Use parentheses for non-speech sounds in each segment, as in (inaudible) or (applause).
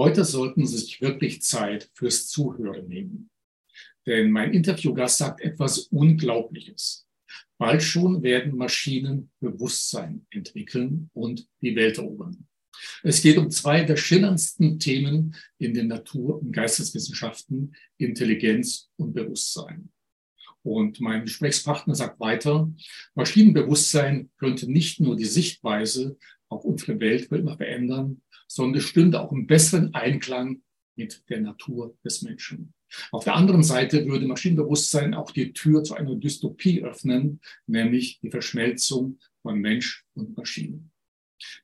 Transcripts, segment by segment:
Heute sollten Sie sich wirklich Zeit fürs Zuhören nehmen. Denn mein Interviewgast sagt etwas Unglaubliches. Bald schon werden Maschinen Bewusstsein entwickeln und die Welt erobern. Es geht um zwei der schillerndsten Themen in den Natur- und Geisteswissenschaften, Intelligenz und Bewusstsein. Und mein Gesprächspartner sagt weiter, Maschinenbewusstsein könnte nicht nur die Sichtweise auf unsere Welt immer verändern, sondern es stünde auch im besseren Einklang mit der Natur des Menschen. Auf der anderen Seite würde Maschinenbewusstsein auch die Tür zu einer Dystopie öffnen, nämlich die Verschmelzung von Mensch und Maschine.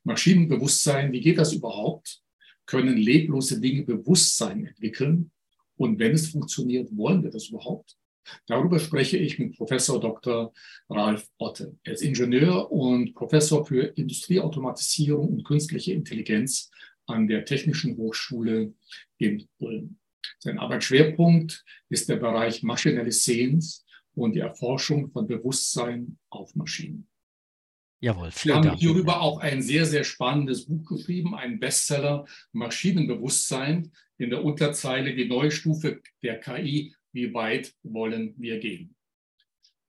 Maschinenbewusstsein, wie geht das überhaupt? Können leblose Dinge Bewusstsein entwickeln? Und wenn es funktioniert, wollen wir das überhaupt? Darüber spreche ich mit Professor Dr. Ralf Otte. Er ist Ingenieur und Professor für Industrieautomatisierung und künstliche Intelligenz an der Technischen Hochschule in Ulm. Sein Arbeitsschwerpunkt ist der Bereich maschinelles Sehens und die Erforschung von Bewusstsein auf Maschinen. Jawohl, vielen Wir haben Dank. hierüber auch ein sehr, sehr spannendes Buch geschrieben, ein Bestseller Maschinenbewusstsein in der Unterzeile die neue Stufe der KI wie weit wollen wir gehen.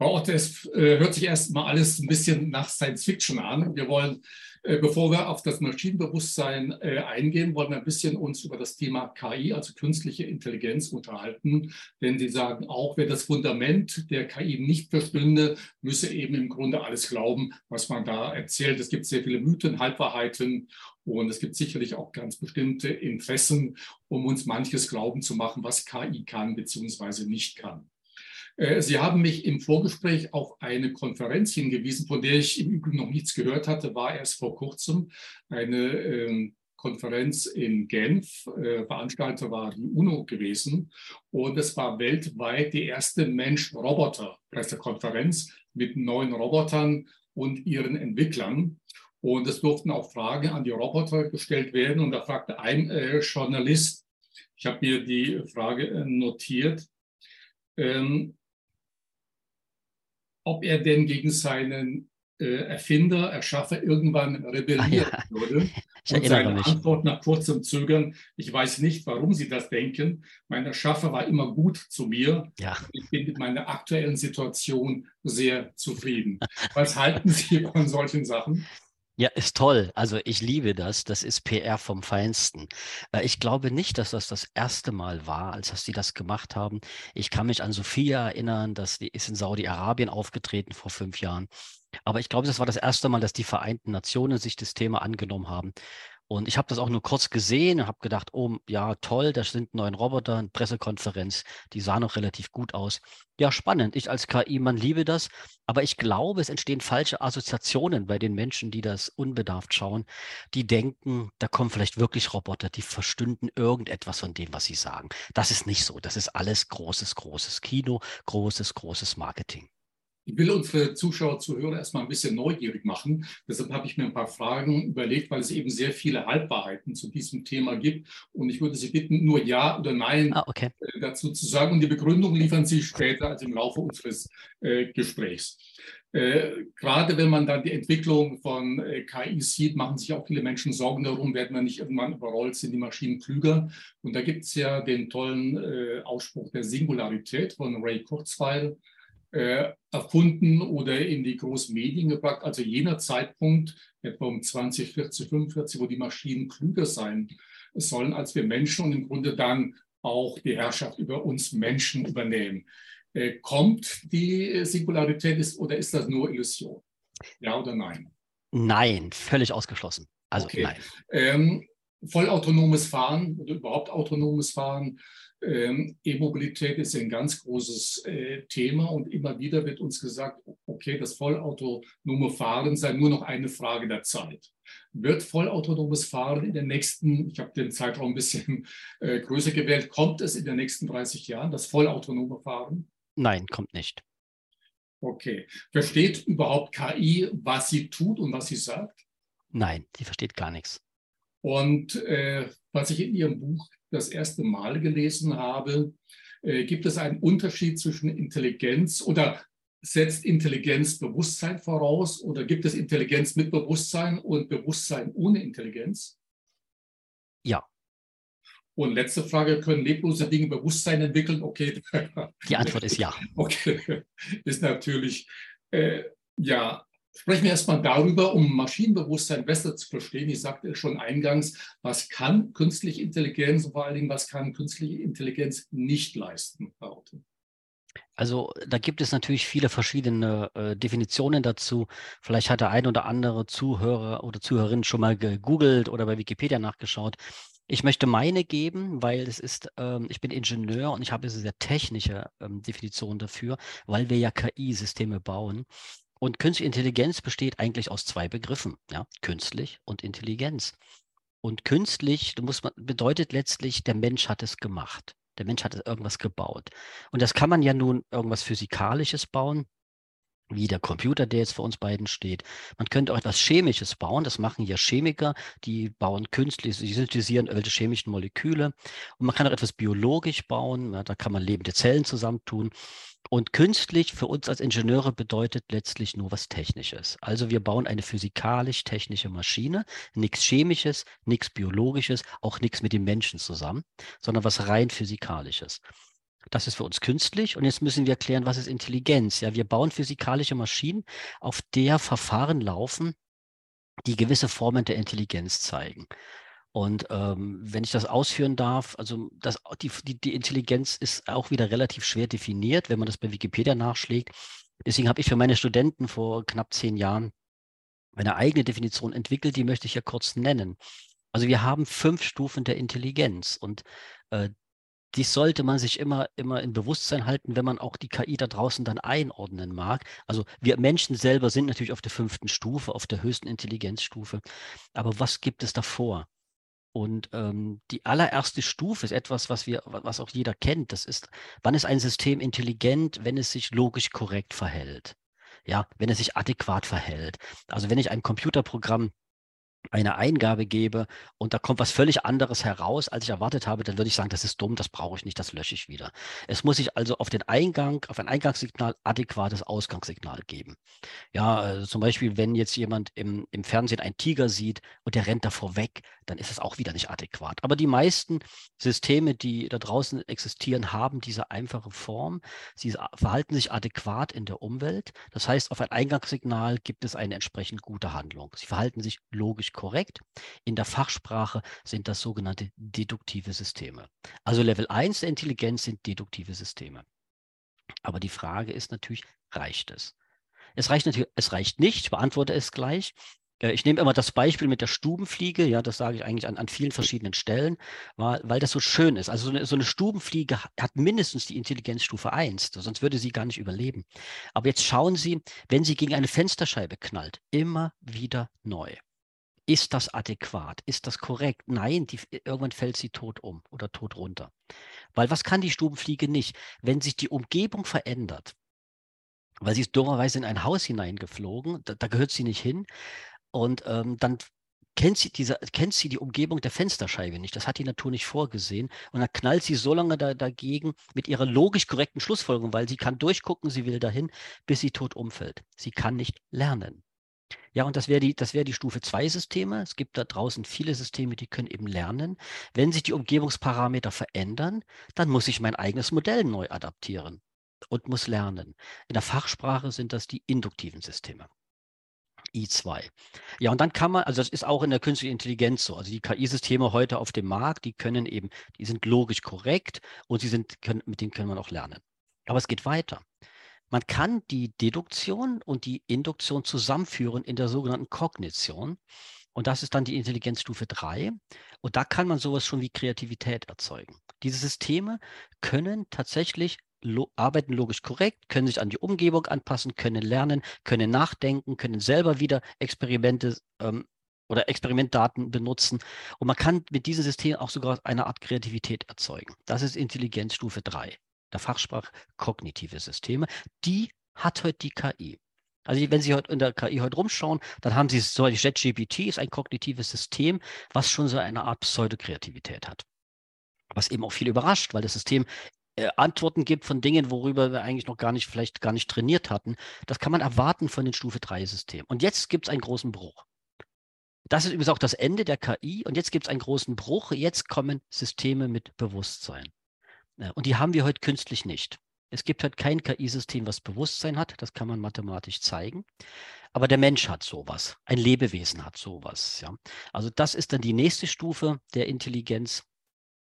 Frau Otte, es äh, hört sich erstmal alles ein bisschen nach Science Fiction an. Wir wollen, äh, bevor wir auf das Maschinenbewusstsein äh, eingehen, wollen wir ein bisschen uns über das Thema KI, also künstliche Intelligenz, unterhalten. Denn Sie sagen auch, wer das Fundament der KI nicht verstünde, müsse eben im Grunde alles glauben, was man da erzählt. Es gibt sehr viele Mythen, Halbwahrheiten und es gibt sicherlich auch ganz bestimmte Interessen, um uns manches glauben zu machen, was KI kann bzw. nicht kann. Äh, Sie haben mich im Vorgespräch auf eine Konferenz hingewiesen, von der ich im Übrigen noch nichts gehört hatte, war erst vor kurzem eine ähm, Konferenz in Genf. Äh, Veranstalter war die UNO gewesen und es war weltweit die erste Mensch-Roboter-Pressekonferenz mit neuen Robotern und ihren Entwicklern. Und es durften auch Fragen an die Roboter gestellt werden. Und da fragte ein äh, Journalist, ich habe mir die Frage äh, notiert, ähm, ob er denn gegen seinen äh, Erfinder, Erschaffer irgendwann rebellieren ah, ja. würde. (laughs) Ich und seine mich. Antwort nach kurzem Zögern, ich weiß nicht, warum Sie das denken. Mein Erschaffer war immer gut zu mir. Ja. Ich bin mit meiner aktuellen Situation sehr zufrieden. Was halten Sie von solchen Sachen? Ja, ist toll. Also ich liebe das. Das ist PR vom Feinsten. Äh, ich glaube nicht, dass das das erste Mal war, als dass die das gemacht haben. Ich kann mich an Sophia erinnern, dass die ist in Saudi-Arabien aufgetreten vor fünf Jahren. Aber ich glaube, das war das erste Mal, dass die Vereinten Nationen sich das Thema angenommen haben. Und ich habe das auch nur kurz gesehen und habe gedacht, oh ja, toll, da sind neuen Roboter, eine Pressekonferenz, die sah noch relativ gut aus. Ja, spannend. Ich als KI-Mann liebe das, aber ich glaube, es entstehen falsche Assoziationen bei den Menschen, die das unbedarft schauen. Die denken, da kommen vielleicht wirklich Roboter, die verstünden irgendetwas von dem, was sie sagen. Das ist nicht so. Das ist alles großes, großes Kino, großes, großes Marketing. Ich will unsere Zuschauer, Zuhörer erstmal ein bisschen neugierig machen. Deshalb habe ich mir ein paar Fragen überlegt, weil es eben sehr viele Halbwahrheiten zu diesem Thema gibt. Und ich würde Sie bitten, nur Ja oder Nein ah, okay. Äh, dazu zu sagen. Und die Begründung liefern Sie später, also im Laufe unseres äh, Gesprächs. Äh, gerade wenn man dann die Entwicklung von äh, KI sieht, machen sich auch viele Menschen Sorgen darum, werden wir nicht irgendwann überrollt, sind die Maschinen klüger. Und da gibt es ja den tollen äh, Ausspruch der Singularität von Ray Kurzweil äh, erfunden oder in die großen Medien gebracht. Also jener Zeitpunkt, etwa um 2040, 45, wo die Maschinen klüger sein sollen als wir Menschen und im Grunde dann auch die Herrschaft über uns Menschen übernehmen. Äh, kommt die Singularität ist, oder ist das nur Illusion? Ja oder nein? Nein, völlig ausgeschlossen. Also okay. nein. Ähm, vollautonomes Fahren oder überhaupt autonomes Fahren ähm, E-Mobilität ist ein ganz großes äh, Thema und immer wieder wird uns gesagt, okay, das vollautonome Fahren sei nur noch eine Frage der Zeit. Wird vollautonomes Fahren in den nächsten, ich habe den Zeitraum ein bisschen (laughs) äh, größer gewählt, kommt es in den nächsten 30 Jahren, das vollautonome Fahren? Nein, kommt nicht. Okay. Versteht überhaupt KI, was sie tut und was sie sagt? Nein, die versteht gar nichts. Und äh, was ich in Ihrem Buch das erste Mal gelesen habe, äh, gibt es einen Unterschied zwischen Intelligenz oder setzt Intelligenz Bewusstsein voraus oder gibt es Intelligenz mit Bewusstsein und Bewusstsein ohne Intelligenz? Ja. Und letzte Frage, können leblose Dinge Bewusstsein entwickeln? Okay. Die Antwort ist ja. (laughs) Okay, ist natürlich, äh, ja, sprechen wir erstmal darüber, um Maschinenbewusstsein besser zu verstehen. Ich sagte schon eingangs, was kann künstliche Intelligenz und vor allen Dingen, was kann künstliche Intelligenz nicht leisten, Frau Otto? Also da gibt es natürlich viele verschiedene äh, Definitionen dazu. Vielleicht hat der ein oder andere Zuhörer oder Zuhörerin schon mal gegoogelt oder bei Wikipedia nachgeschaut. Ich möchte meine geben, weil es ist, ähm, ich bin Ingenieur und ich habe eine sehr technische ähm, Definition dafür, weil wir ja KI-Systeme bauen. Und künstliche Intelligenz besteht eigentlich aus zwei Begriffen, ja, künstlich und Intelligenz. Und künstlich muss man, bedeutet letztlich, der Mensch hat es gemacht. Der Mensch hat irgendwas gebaut. Und das kann man ja nun irgendwas Physikalisches bauen, wie der Computer, der jetzt vor uns beiden steht. Man könnte auch etwas Chemisches bauen. Das machen ja Chemiker, die bauen künstlich, sie synthetisieren irgendwelche chemischen Moleküle. Und man kann auch etwas biologisch bauen. Ja, da kann man lebende Zellen zusammentun. Und künstlich für uns als Ingenieure bedeutet letztlich nur was Technisches. Also wir bauen eine physikalisch-technische Maschine, nichts Chemisches, nichts Biologisches, auch nichts mit dem Menschen zusammen, sondern was rein Physikalisches. Das ist für uns künstlich. Und jetzt müssen wir erklären, was ist Intelligenz? Ja, wir bauen physikalische Maschinen, auf der Verfahren laufen, die gewisse Formen der Intelligenz zeigen. Und ähm, wenn ich das ausführen darf, also das, die, die, die Intelligenz ist auch wieder relativ schwer definiert, wenn man das bei Wikipedia nachschlägt. Deswegen habe ich für meine Studenten vor knapp zehn Jahren eine eigene Definition entwickelt, die möchte ich ja kurz nennen. Also wir haben fünf Stufen der Intelligenz und äh, dies sollte man sich immer, immer im Bewusstsein halten, wenn man auch die KI da draußen dann einordnen mag. Also wir Menschen selber sind natürlich auf der fünften Stufe, auf der höchsten Intelligenzstufe. Aber was gibt es davor? Und ähm, die allererste Stufe ist etwas, was wir, was auch jeder kennt. Das ist, wann ist ein System intelligent, wenn es sich logisch korrekt verhält? Ja, wenn es sich adäquat verhält. Also wenn ich ein Computerprogramm eine Eingabe gebe und da kommt was völlig anderes heraus, als ich erwartet habe, dann würde ich sagen, das ist dumm, das brauche ich nicht, das lösche ich wieder. Es muss sich also auf den Eingang, auf ein Eingangssignal adäquates Ausgangssignal geben. Ja, also zum Beispiel, wenn jetzt jemand im, im Fernsehen einen Tiger sieht und der rennt davor weg, dann ist es auch wieder nicht adäquat. Aber die meisten Systeme, die da draußen existieren, haben diese einfache Form. Sie verhalten sich adäquat in der Umwelt. Das heißt, auf ein Eingangssignal gibt es eine entsprechend gute Handlung. Sie verhalten sich logisch korrekt. In der Fachsprache sind das sogenannte deduktive Systeme. Also Level 1 der Intelligenz sind deduktive Systeme. Aber die Frage ist natürlich, reicht es? Es reicht natürlich, es reicht nicht, ich beantworte es gleich. Äh, ich nehme immer das Beispiel mit der Stubenfliege, ja, das sage ich eigentlich an, an vielen verschiedenen Stellen, weil, weil das so schön ist. Also so eine, so eine, Stubenfliege hat mindestens die Intelligenzstufe 1, sonst würde sie gar nicht überleben. Aber jetzt schauen Sie, wenn sie gegen eine Fensterscheibe knallt, immer wieder neu. Ist das adäquat? Ist das korrekt? Nein, die, irgendwann fällt sie tot um oder tot runter. Weil was kann die Stubenfliege nicht? Wenn sich die Umgebung verändert, weil sie ist dummerweise in ein Haus hineingeflogen, da, da gehört sie nicht hin, und ähm, dann kennt sie, diese, kennt sie die Umgebung der Fensterscheibe nicht. Das hat die Natur nicht vorgesehen. Und dann knallt sie so lange da, dagegen mit ihrer logisch korrekten Schlussfolgerung, weil sie kann durchgucken, sie will dahin, bis sie tot umfällt. Sie kann nicht lernen. Ja, und das wäre die, wäre die Stufe 2 Systeme. Es gibt da draußen viele Systeme, die können eben lernen. Wenn sich die Umgebungsparameter verändern, dann muss ich mein eigenes Modell neu adaptieren und muss lernen. In der Fachsprache sind das die induktiven Systeme. I2. Ja, und dann kann man, also das ist auch in der künstlichen Intelligenz so. Also die KI-Systeme heute auf dem Markt, die können eben, die sind logisch korrekt und sie sind, können, mit denen können wir auch lernen. Aber es geht weiter. Man kann die Deduktion und die Induktion zusammenführen in der sogenannten Kognition. Und das ist dann die Intelligenzstufe 3. Und da kann man sowas schon wie Kreativität erzeugen. Diese Systeme können tatsächlich lo arbeiten logisch korrekt, können sich an die Umgebung anpassen, können lernen, können nachdenken, können selber wieder Experimente ähm, oder Experimentdaten benutzen. Und man kann mit diesem System auch sogar eine Art Kreativität erzeugen. Das ist Intelligenzstufe 3, der Fachsprache kognitive Systeme. Die hat heute die KI. Also wenn Sie heute in der KI heute rumschauen, dann haben Sie so JetGPT ist ein kognitives System, was schon so eine Art Pseudokreativität hat was eben auch viel überrascht, weil das System äh, Antworten gibt von Dingen, worüber wir eigentlich noch gar nicht, vielleicht gar nicht trainiert hatten. Das kann man erwarten von den Stufe 3 Systemen. Und jetzt gibt es einen großen Bruch. Das ist übrigens auch das Ende der KI und jetzt gibt es einen großen Bruch. Jetzt kommen Systeme mit Bewusstsein. Und die haben wir heute künstlich nicht. Es gibt halt kein KI-System, was Bewusstsein hat. Das kann man mathematisch zeigen. Aber der Mensch hat sowas. Ein Lebewesen hat sowas. Ja. Also das ist dann die nächste Stufe der Intelligenz.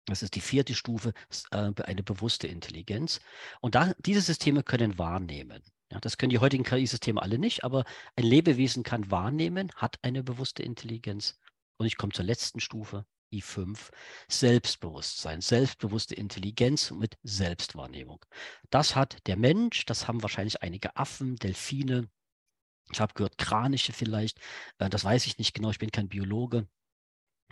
Das ist die vierte Stufe, äh, eine bewusste Intelligenz. Und da, diese Systeme können wahrnehmen. Ja, das können die heutigen KI-Systeme alle nicht, aber ein Lebewesen kann wahrnehmen, hat eine bewusste Intelligenz. Und ich komme zur letzten Stufe, I5, Selbstbewusstsein, selbstbewusste Intelligenz mit Selbstwahrnehmung. Das hat der Mensch, das haben wahrscheinlich einige Affen, Delfine, ich habe gehört Kraniche vielleicht, äh, das weiß ich nicht genau, ich bin kein Biologe.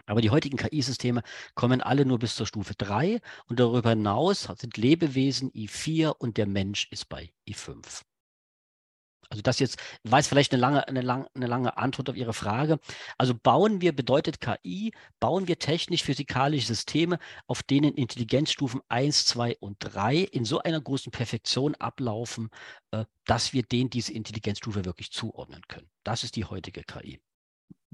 Aber die heutigen KI-Systeme kommen alle nur bis zur Stufe 3 und darüber hinaus sind Lebewesen I4 und der Mensch ist bei I5. Also das jetzt, jetzt vielleicht eine lange, eine, lang, eine lange Antwort auf Ihre Frage. Also bauen wir, bedeutet KI, bauen wir technisch-physikalische Systeme, auf denen Intelligenzstufen 1, 2 und 3 in so einer großen Perfektion ablaufen, äh, dass wir denen diese Intelligenzstufe wirklich zuordnen können. Das ist die heutige KI.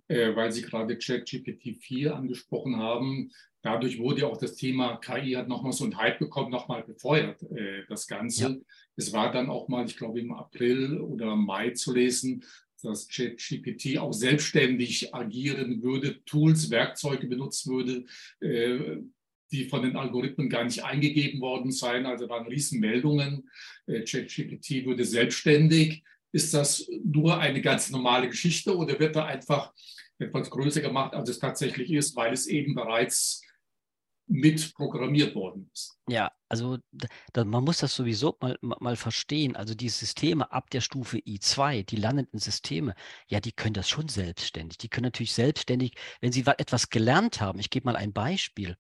Äh, weil Sie gerade ChatGPT 4 angesprochen haben, dadurch wurde ja auch das Thema KI hat nochmal so einen Hype bekommen, nochmal befeuert, äh, das Ganze. Ja. Es war dann auch mal, ich glaube, im April oder Mai zu lesen, dass ChatGPT auch selbstständig agieren würde, Tools, Werkzeuge benutzen würde, äh, die von den Algorithmen gar nicht eingegeben worden seien. Also waren Riesenmeldungen. Äh, ChatGPT würde selbstständig. Ist das nur eine ganz normale Geschichte oder wird da einfach etwas größer gemacht, als es tatsächlich ist, weil es eben bereits mit programmiert worden ist. Ja, also da, man muss das sowieso mal, mal verstehen. Also die Systeme ab der Stufe I2, die lernenden Systeme, ja, die können das schon selbstständig. Die können natürlich selbstständig, wenn sie etwas gelernt haben. Ich gebe mal ein Beispiel.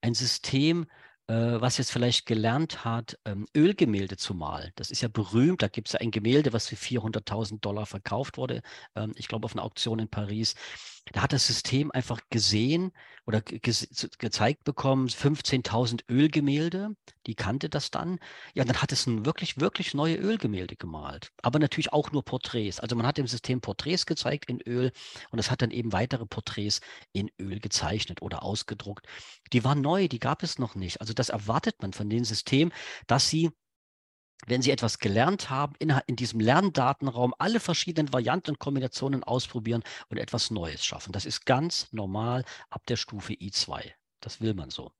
Ein System, was jetzt vielleicht gelernt hat, ähm, Ölgemälde zu malen. Das ist ja berühmt. Da gibt es ja ein Gemälde, was für 400.000 Dollar verkauft wurde. Ähm, ich glaube, auf einer Auktion in Paris. Da hat das System einfach gesehen oder ge gezeigt bekommen, 15.000 Ölgemälde. Die kannte das dann. Ja, dann hat es ein wirklich, wirklich neue Ölgemälde gemalt. Aber natürlich auch nur Porträts. Also man hat dem System Porträts gezeigt in Öl und es hat dann eben weitere Porträts in Öl gezeichnet oder ausgedruckt. Die waren neu, die gab es noch nicht. Also das erwartet man von dem System, dass sie wenn Sie etwas gelernt haben, in, in, diesem Lerndatenraum alle verschiedenen Varianten und Kombinationen ausprobieren und etwas Neues schaffen. Das ist ganz normal ab der Stufe I2. Das will man so.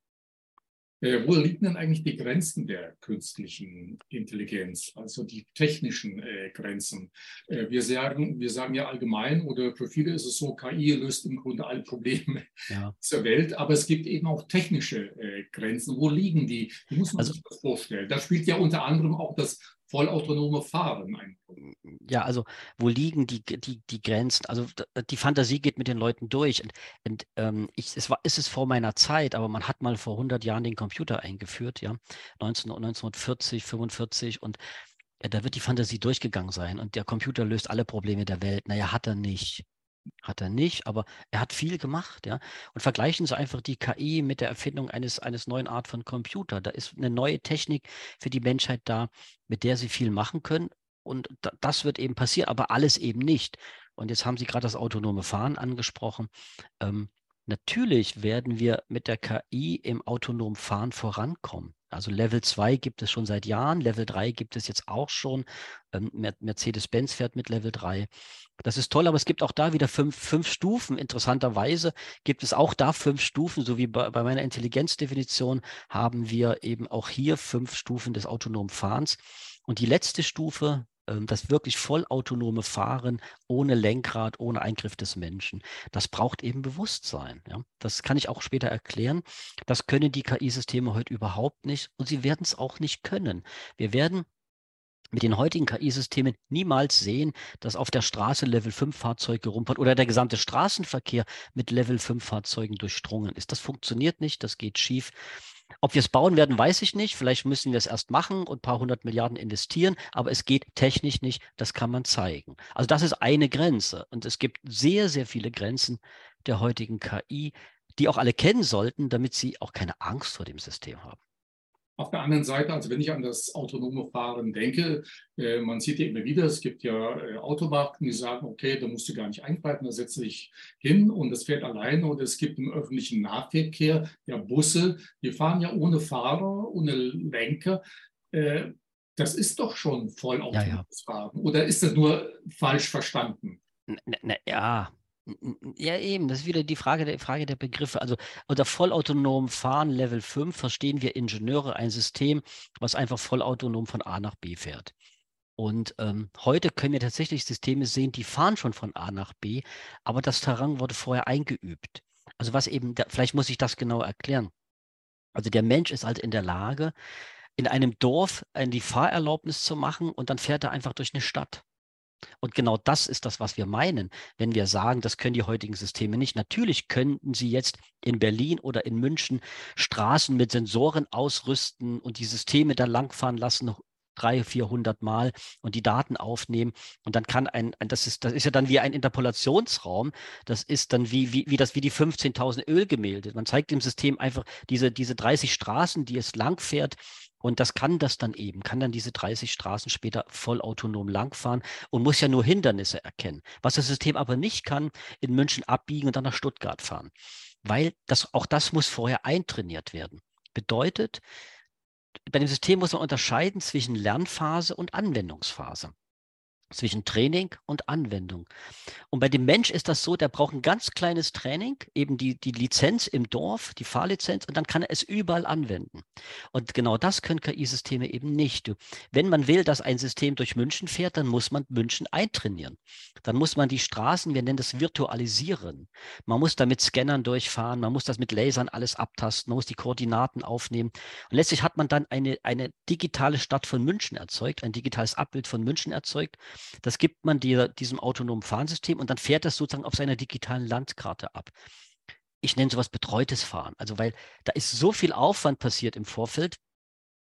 Äh, wo liegen denn eigentlich die Grenzen der künstlichen Intelligenz, also die technischen äh, Grenzen? Äh, wir, sagen, wir sagen ja allgemein, oder für viele ist es so, KI löst im Grunde alle Probleme ja. (laughs) dieser Welt, aber es gibt eben auch technische äh, Grenzen. Wo liegen die? Wie muss man also, sich das vorstellen? Da spielt ja unter anderem auch das vollautonome Fahren ein. Ja, also wo liegen die, die, die Grenzen? Also die Fantasie geht mit den Leuten durch. Und, und ähm, ich, es war, ist es vor meiner Zeit, aber man hat mal vor 100 Jahren den Computer eingeführt, ja, 19, 1940, 45 und ja, da wird die Fantasie durchgegangen sein und der Computer löst alle Probleme der Welt. Naja, hat er nicht. Hat er nicht, aber er hat viel gemacht, ja. Und vergleichen Sie einfach die KI mit der Erfindung eines, eines neuen Art von Computer. Da ist eine neue Technik für die Menschheit da, mit der sie viel machen können. Und das wird eben passieren, aber alles eben nicht. Und jetzt haben Sie gerade das autonome Fahren angesprochen. Ähm, natürlich werden wir mit der KI im autonomen Fahren vorankommen. Also Level 2 gibt es schon seit Jahren, Level 3 gibt es jetzt auch schon. Ähm, Mercedes-Benz fährt mit Level 3. Das ist toll, aber es gibt auch da wieder fünf, fünf Stufen. Interessanterweise gibt es auch da fünf Stufen, so wie bei, bei meiner Intelligenzdefinition haben wir eben auch hier fünf Stufen des autonomen Fahrens. Und die letzte Stufe, das wirklich vollautonome Fahren ohne Lenkrad, ohne Eingriff des Menschen, das braucht eben Bewusstsein. Ja? Das kann ich auch später erklären. Das können die KI-Systeme heute überhaupt nicht und sie werden es auch nicht können. Wir werden mit den heutigen KI-Systemen niemals sehen, dass auf der Straße Level 5 Fahrzeuge rumpert oder der gesamte Straßenverkehr mit Level 5 Fahrzeugen durchdrungen ist. Das funktioniert nicht, das geht schief. Ob wir es bauen werden, weiß ich nicht. Vielleicht müssen wir es erst machen und ein paar hundert Milliarden investieren, aber es geht technisch nicht. Das kann man zeigen. Also das ist eine Grenze. Und es gibt sehr, sehr viele Grenzen der heutigen KI, die auch alle kennen sollten, damit sie auch keine Angst vor dem System haben. Auf der anderen Seite, also wenn ich an das autonome Fahren denke, äh, man sieht ja immer wieder, es gibt ja äh, Automarken, die sagen, okay, da musst du gar nicht eingreifen, da setze dich hin und es fährt alleine. Und es gibt im öffentlichen Nahverkehr ja Busse, die fahren ja ohne Fahrer, ohne Lenker. Äh, das ist doch schon vollautonomes ja, ja. Fahren. Oder ist das nur falsch verstanden? Na, na, ja, ja, eben, das ist wieder die Frage der, Frage der Begriffe. Also unter vollautonom Fahren Level 5 verstehen wir Ingenieure ein System, was einfach vollautonom von A nach B fährt. Und ähm, heute können wir tatsächlich Systeme sehen, die fahren schon von A nach B, aber das Terrain wurde vorher eingeübt. Also was eben, der, vielleicht muss ich das genau erklären. Also der Mensch ist halt in der Lage, in einem Dorf die Fahrerlaubnis zu machen und dann fährt er einfach durch eine Stadt. Und genau das ist das, was wir meinen, wenn wir sagen, das können die heutigen Systeme nicht. Natürlich könnten sie jetzt in Berlin oder in München Straßen mit Sensoren ausrüsten und die Systeme da langfahren lassen, 300, 400 Mal und die Daten aufnehmen. Und dann kann ein, ein, das, ist, das ist ja dann wie ein Interpolationsraum. Das ist dann wie, wie, wie, das, wie die 15.000 Ölgemälde. Man zeigt dem System einfach diese, diese 30 Straßen, die es langfährt und das kann das dann eben, kann dann diese 30 Straßen später vollautonom langfahren und muss ja nur Hindernisse erkennen. Was das System aber nicht kann, in München abbiegen und dann nach Stuttgart fahren. Weil das, auch das muss vorher eintrainiert werden. Bedeutet, bei dem System muss man unterscheiden zwischen Lernphase und Anwendungsphase zwischen Training und Anwendung. Und bei dem Mensch ist das so, der braucht ein ganz kleines Training, eben die, die Lizenz im Dorf, die Fahrlizenz, und dann kann er es überall anwenden. Und genau das können KI-Systeme eben nicht. Wenn man will, dass ein System durch München fährt, dann muss man München eintrainieren. Dann muss man die Straßen, wir nennen das virtualisieren. Man muss da mit Scannern durchfahren, man muss das mit Lasern alles abtasten, man muss die Koordinaten aufnehmen. Und letztlich hat man dann eine, eine digitale Stadt von München erzeugt, ein digitales Abbild von München erzeugt. Das gibt man dir, diesem autonomen Fahrsystem und dann fährt das sozusagen auf seiner digitalen Landkarte ab. Ich nenne sowas betreutes Fahren. Also weil da ist so viel Aufwand passiert im Vorfeld,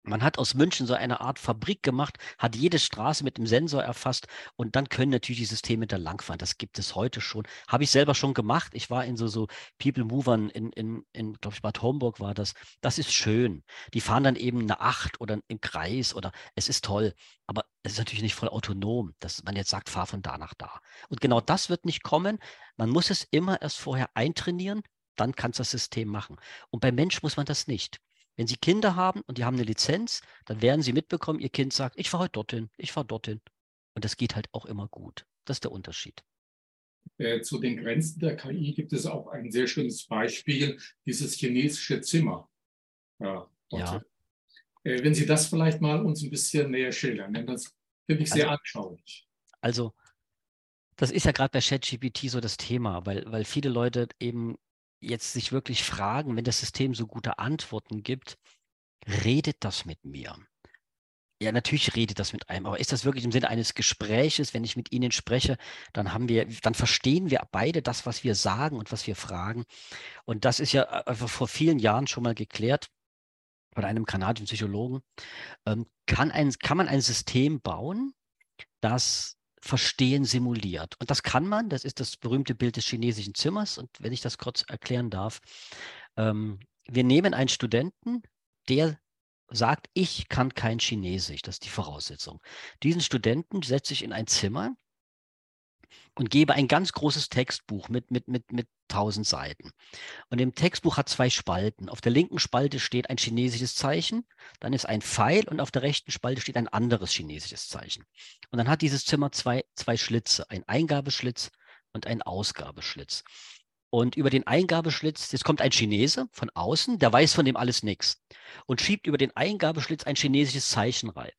man hat aus München so eine Art Fabrik gemacht, hat jede Straße mit dem Sensor erfasst und dann können natürlich die Systeme da langfahren. Das gibt es heute schon. Habe ich selber schon gemacht. Ich war in so, so People Movern in, in, in glaube ich, Bad Homburg war das. Das ist schön. Die fahren dann eben eine Acht oder im Kreis oder es ist toll. Aber es ist natürlich nicht voll autonom, dass man jetzt sagt, fahr von da nach da. Und genau das wird nicht kommen. Man muss es immer erst vorher eintrainieren, dann kann es das System machen. Und beim Mensch muss man das nicht. Wenn Sie Kinder haben und die haben eine Lizenz, dann werden Sie mitbekommen, Ihr Kind sagt, ich fahre heute dorthin, ich fahre dorthin. Und das geht halt auch immer gut. Das ist der Unterschied. Äh, zu den Grenzen der KI gibt es auch ein sehr schönes Beispiel, dieses chinesische Zimmer. Ja. ja. Äh, wenn Sie das vielleicht mal uns ein bisschen näher schildern, denn das finde ich sehr also, anschaulich. Also, das ist ja gerade bei ChatGPT so das Thema, weil, weil viele Leute eben jetzt sich wirklich fragen, wenn das System so gute Antworten gibt, redet das mit mir? Ja, natürlich redet das mit einem, aber ist das wirklich im Sinne eines Gespräches, wenn ich mit Ihnen spreche, dann haben wir, dann verstehen wir beide das, was wir sagen und was wir fragen. Und das ist ja äh, einfach vor vielen Jahren schon mal geklärt von einem kanadischen Psychologen. Ähm, kann, ein, kann man ein System bauen, das Verstehen simuliert. Und das kann man, das ist das berühmte Bild des chinesischen Zimmers. Und wenn ich das kurz erklären darf, ähm, wir nehmen einen Studenten, der sagt, ich kann kein Chinesisch, das ist die Voraussetzung. Diesen Studenten setze ich in ein Zimmer und gebe ein ganz großes Textbuch mit, mit, mit, mit 1000 Seiten. Und im Textbuch hat zwei Spalten. Auf der linken Spalte steht ein chinesisches Zeichen, dann ist ein Pfeil und auf der rechten Spalte steht ein anderes chinesisches Zeichen. Und dann hat dieses Zimmer zwei, zwei Schlitze, ein Eingabeschlitz und ein Ausgabeschlitz. Und über den Eingabeschlitz, jetzt kommt ein Chinese von außen, der weiß von dem alles nichts und schiebt über den Eingabeschlitz ein chinesisches Zeichen rein.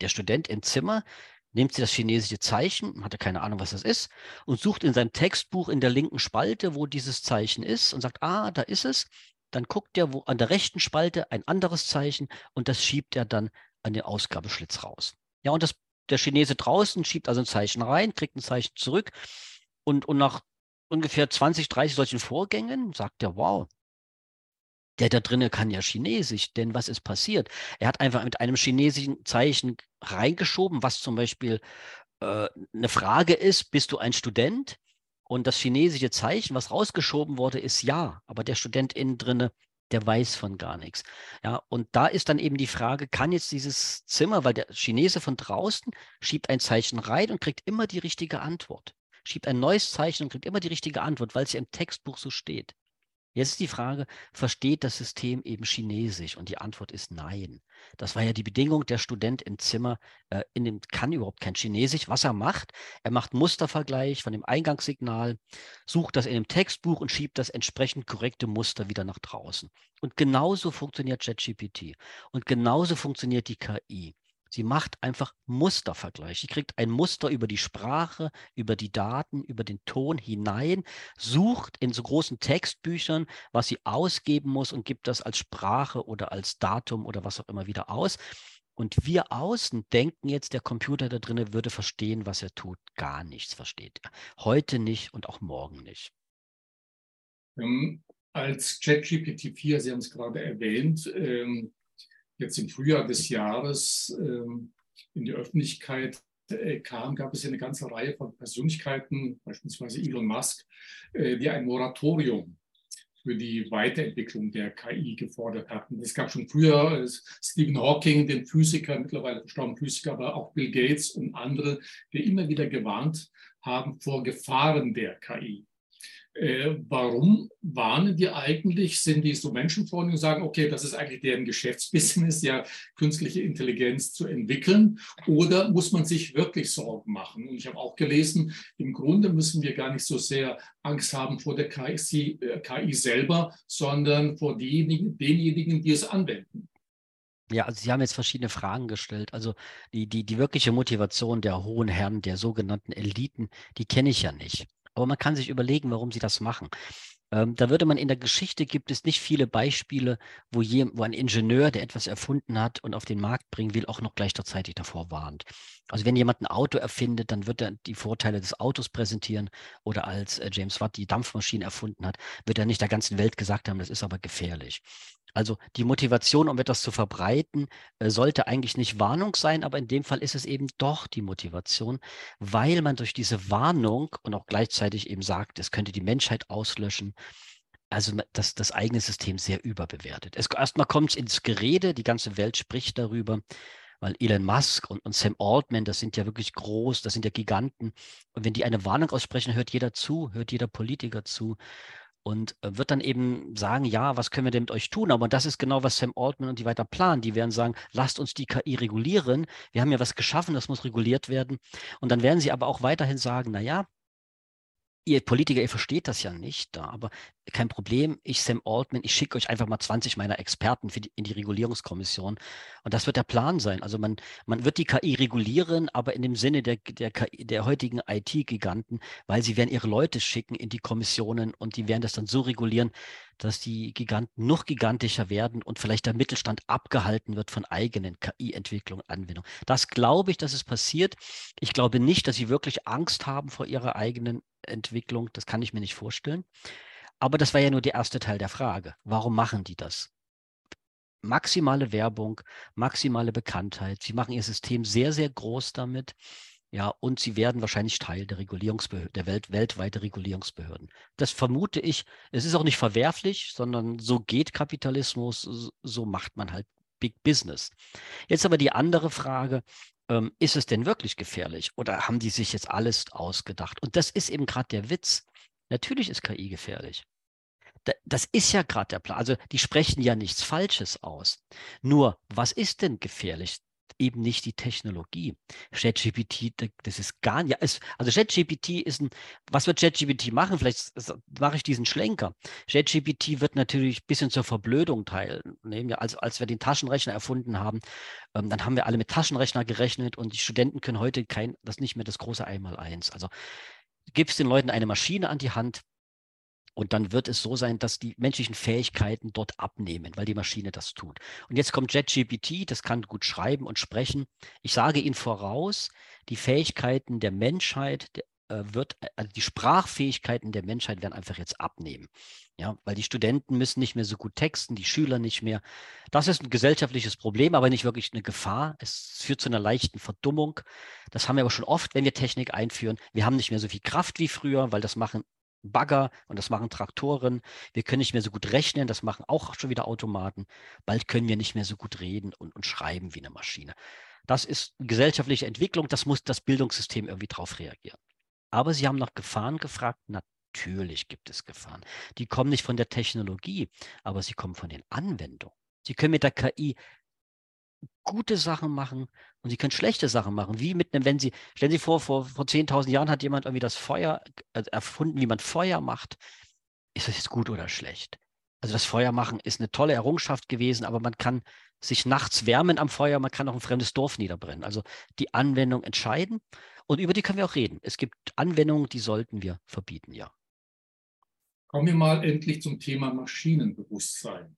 Der Student im Zimmer nimmt sie das chinesische Zeichen, hatte keine Ahnung, was das ist, und sucht in seinem Textbuch in der linken Spalte, wo dieses Zeichen ist und sagt, ah, da ist es. Dann guckt er wo an der rechten Spalte ein anderes Zeichen und das schiebt er dann an den Ausgabeschlitz raus. Ja, und das, der Chinese draußen schiebt also ein Zeichen rein, kriegt ein Zeichen zurück und, und nach ungefähr 20, 30 solchen Vorgängen sagt er, wow, der da drinnen kann ja Chinesisch, denn was ist passiert? Er hat einfach mit einem chinesischen Zeichen reingeschoben, was zum Beispiel äh, eine Frage ist, bist du ein Student? Und das chinesische Zeichen, was rausgeschoben wurde, ist ja, aber der Student innen drinne der weiß von gar nichts. Ja, und da ist dann eben die Frage, kann jetzt dieses Zimmer, weil der Chinese von draußen schiebt ein Zeichen rein und kriegt immer die richtige Antwort. Schiebt ein neues Zeichen und kriegt immer die richtige Antwort, weil es ja im Textbuch so steht. Jetzt ist die Frage, versteht das System eben Chinesisch? Und die Antwort ist nein. Das war ja die Bedingung, der Student im Zimmer äh, in dem, kann überhaupt kein Chinesisch. Was er macht, er macht Mustervergleich von dem Eingangssignal, sucht das in dem Textbuch und schiebt das entsprechend korrekte Muster wieder nach draußen. Und genauso funktioniert ChatGPT. Und genauso funktioniert die KI. Sie macht einfach Mustervergleich. Sie kriegt ein Muster über die Sprache, über die Daten, über den Ton hinein, sucht in so großen Textbüchern, was sie ausgeben muss und gibt das als Sprache oder als Datum oder was auch immer wieder aus. Und wir außen denken jetzt, der Computer da drinnen würde verstehen, was er tut. Gar nichts versteht er. Heute nicht und auch morgen nicht. Ähm, als ChatGPT 4, Sie haben es gerade erwähnt, ähm, jetzt im Frühjahr des Jahres ähm, in die Öffentlichkeit äh, kam, gab es ja eine ganze Reihe von Persönlichkeiten, beispielsweise Elon Musk, äh, die ein Moratorium für die Weiterentwicklung der KI gefordert hatten. Es gab schon früher äh, Stephen Hawking, den Physiker, mittlerweile verstorbenen Physiker, aber auch Bill Gates und andere, die immer wieder gewarnt haben vor Gefahren der KI. Äh, warum warnen die eigentlich? Sind die so menschenfreundlich und sagen, okay, das ist eigentlich deren Geschäftsbusiness, ja, künstliche Intelligenz zu entwickeln? Oder muss man sich wirklich Sorgen machen? Und ich habe auch gelesen, im Grunde müssen wir gar nicht so sehr Angst haben vor der KI, äh, KI selber, sondern vor denjenigen, denjenigen, die es anwenden. Ja, also Sie haben jetzt verschiedene Fragen gestellt. Also die, die, die wirkliche Motivation der hohen Herren, der sogenannten Eliten, die kenne ich ja nicht. Aber man kann sich überlegen, warum sie das machen. Ähm, da würde man in der Geschichte gibt es nicht viele Beispiele, wo, je, wo ein Ingenieur, der etwas erfunden hat und auf den Markt bringen will, auch noch gleichzeitig davor warnt. Also wenn jemand ein Auto erfindet, dann wird er die Vorteile des Autos präsentieren oder als äh, James Watt die Dampfmaschine erfunden hat, wird er nicht der ganzen Welt gesagt haben, das ist aber gefährlich. Also die Motivation, um etwas zu verbreiten, äh, sollte eigentlich nicht Warnung sein, aber in dem Fall ist es eben doch die Motivation, weil man durch diese Warnung und auch gleichzeitig eben sagt, es könnte die Menschheit auslöschen, also das, das eigene System sehr überbewertet. Erstmal kommt es ins Gerede, die ganze Welt spricht darüber, weil Elon Musk und, und Sam Altman, das sind ja wirklich groß, das sind ja Giganten. Und wenn die eine Warnung aussprechen, hört jeder zu, hört jeder Politiker zu und äh, wird dann eben sagen, ja, was können wir denn mit euch tun? Aber das ist genau, was Sam Altman und die weiter planen. Die werden sagen, lasst uns die KI regulieren. Wir haben ja was geschaffen, das muss reguliert werden. Und dann werden sie aber auch weiterhin sagen, na ja, ihr Politiker, ihr versteht das ja nicht, aber kein Problem. Ich, Sam Altman, ich schicke euch einfach mal 20 meiner Experten die, in die Regulierungskommission. Und das wird der Plan sein. Also man, man wird die KI regulieren, aber in dem Sinne der, der, KI, der heutigen IT-Giganten, weil sie werden ihre Leute schicken in die Kommissionen und die werden das dann so regulieren, dass die Giganten noch gigantischer werden und vielleicht der Mittelstand abgehalten wird von eigenen KI-Entwicklung, Anwendung. Das glaube ich, dass es passiert. Ich glaube nicht, dass sie wirklich Angst haben vor ihrer eigenen Entwicklung. Das kann ich mir nicht vorstellen. Aber das war ja nur der erste Teil der Frage. Warum machen die das? Maximale Werbung, maximale Bekanntheit. Sie machen ihr System sehr, sehr groß damit. Ja, und sie werden wahrscheinlich Teil der Regulierungsbehörden, der Welt, weltweite Regulierungsbehörden. Das vermute ich. Es ist auch nicht verwerflich, sondern so geht Kapitalismus, so macht man halt Big Business. Jetzt aber die andere Frage, ähm, ist es denn wirklich gefährlich oder haben die sich jetzt alles ausgedacht? Und das ist eben gerade der Witz. Natürlich ist KI gefährlich. Das ist ja gerade der Plan. Also die sprechen ja nichts Falsches aus. Nur, was ist denn gefährlich? Eben nicht die Technologie. ChatGPT, das ist gar nicht. Also ChatGPT ist ein, was wird ChatGPT machen? Vielleicht mache ich diesen Schlenker. ChatGPT wird natürlich ein bisschen zur Verblödung teilnehmen. Als, als wir den Taschenrechner erfunden haben, ähm, dann haben wir alle mit Taschenrechner gerechnet und die Studenten können heute kein, das nicht mehr das große Einmaleins. Also gibst den Leuten eine Maschine an die Hand und dann wird es so sein, dass die menschlichen Fähigkeiten dort abnehmen, weil die Maschine das tut. Und jetzt kommt JetGPT, das kann gut schreiben und sprechen. Ich sage Ihnen voraus, die Fähigkeiten der Menschheit äh, wird, also die Sprachfähigkeiten der Menschheit werden einfach jetzt abnehmen. Ja, weil die Studenten müssen nicht mehr so gut texten, die Schüler nicht mehr. Das ist ein gesellschaftliches Problem, aber nicht wirklich eine Gefahr. Es führt zu einer leichten Verdummung. Das haben wir aber schon oft, wenn wir Technik einführen. Wir haben nicht mehr so viel Kraft wie früher, weil das machen Bagger und das machen Traktoren. Wir können nicht mehr so gut rechnen, das machen auch schon wieder Automaten. Bald können wir nicht mehr so gut reden und, und schreiben wie eine Maschine. Das ist gesellschaftliche Entwicklung, das muss das Bildungssystem irgendwie darauf reagieren. Aber Sie haben nach Gefahren gefragt. Natürlich gibt es Gefahren. Die kommen nicht von der Technologie, aber sie kommen von den Anwendungen. Sie können mit der KI gute Sachen machen und sie können schlechte Sachen machen. Wie mit einem, wenn Sie, stellen Sie vor, vor, vor 10.000 Jahren hat jemand irgendwie das Feuer äh, erfunden, wie man Feuer macht. Ist das jetzt gut oder schlecht? Also das Feuer machen ist eine tolle Errungenschaft gewesen, aber man kann sich nachts wärmen am Feuer, man kann auch ein fremdes Dorf niederbrennen. Also die Anwendung entscheiden und über die können wir auch reden. Es gibt Anwendungen, die sollten wir verbieten, ja. Kommen wir mal endlich zum Thema Maschinenbewusstsein.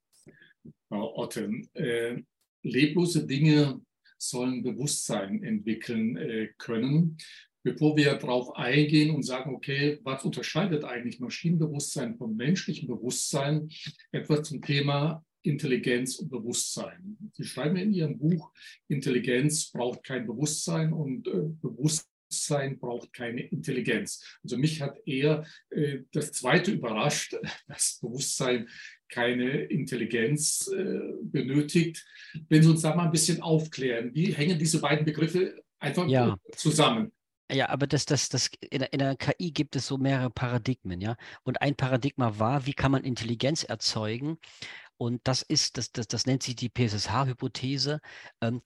Frau Otten, äh, leblose Dinge sollen Bewusstsein entwickeln äh, können. Bevor wir darauf eingehen und sagen, okay, was unterscheidet eigentlich Maschinenbewusstsein vom menschlichen Bewusstsein, etwas zum Thema Intelligenz und Bewusstsein. Sie schreiben in Ihrem Buch, Intelligenz braucht kein Bewusstsein und äh, Bewusstsein braucht keine Intelligenz. Also mich hat eher äh, das Zweite überrascht, (laughs) dass Bewusstsein keine Intelligenz äh, benötigt. Wenn Sie uns da mal ein bisschen aufklären, wie hängen diese beiden Begriffe einfach ja. zusammen? Ja, aber das, das, das, in, der, in der KI gibt es so mehrere Paradigmen, ja. Und ein Paradigma war, wie kann man Intelligenz erzeugen? Und das ist, das, das, das nennt sich die PSSH-Hypothese. Ähm,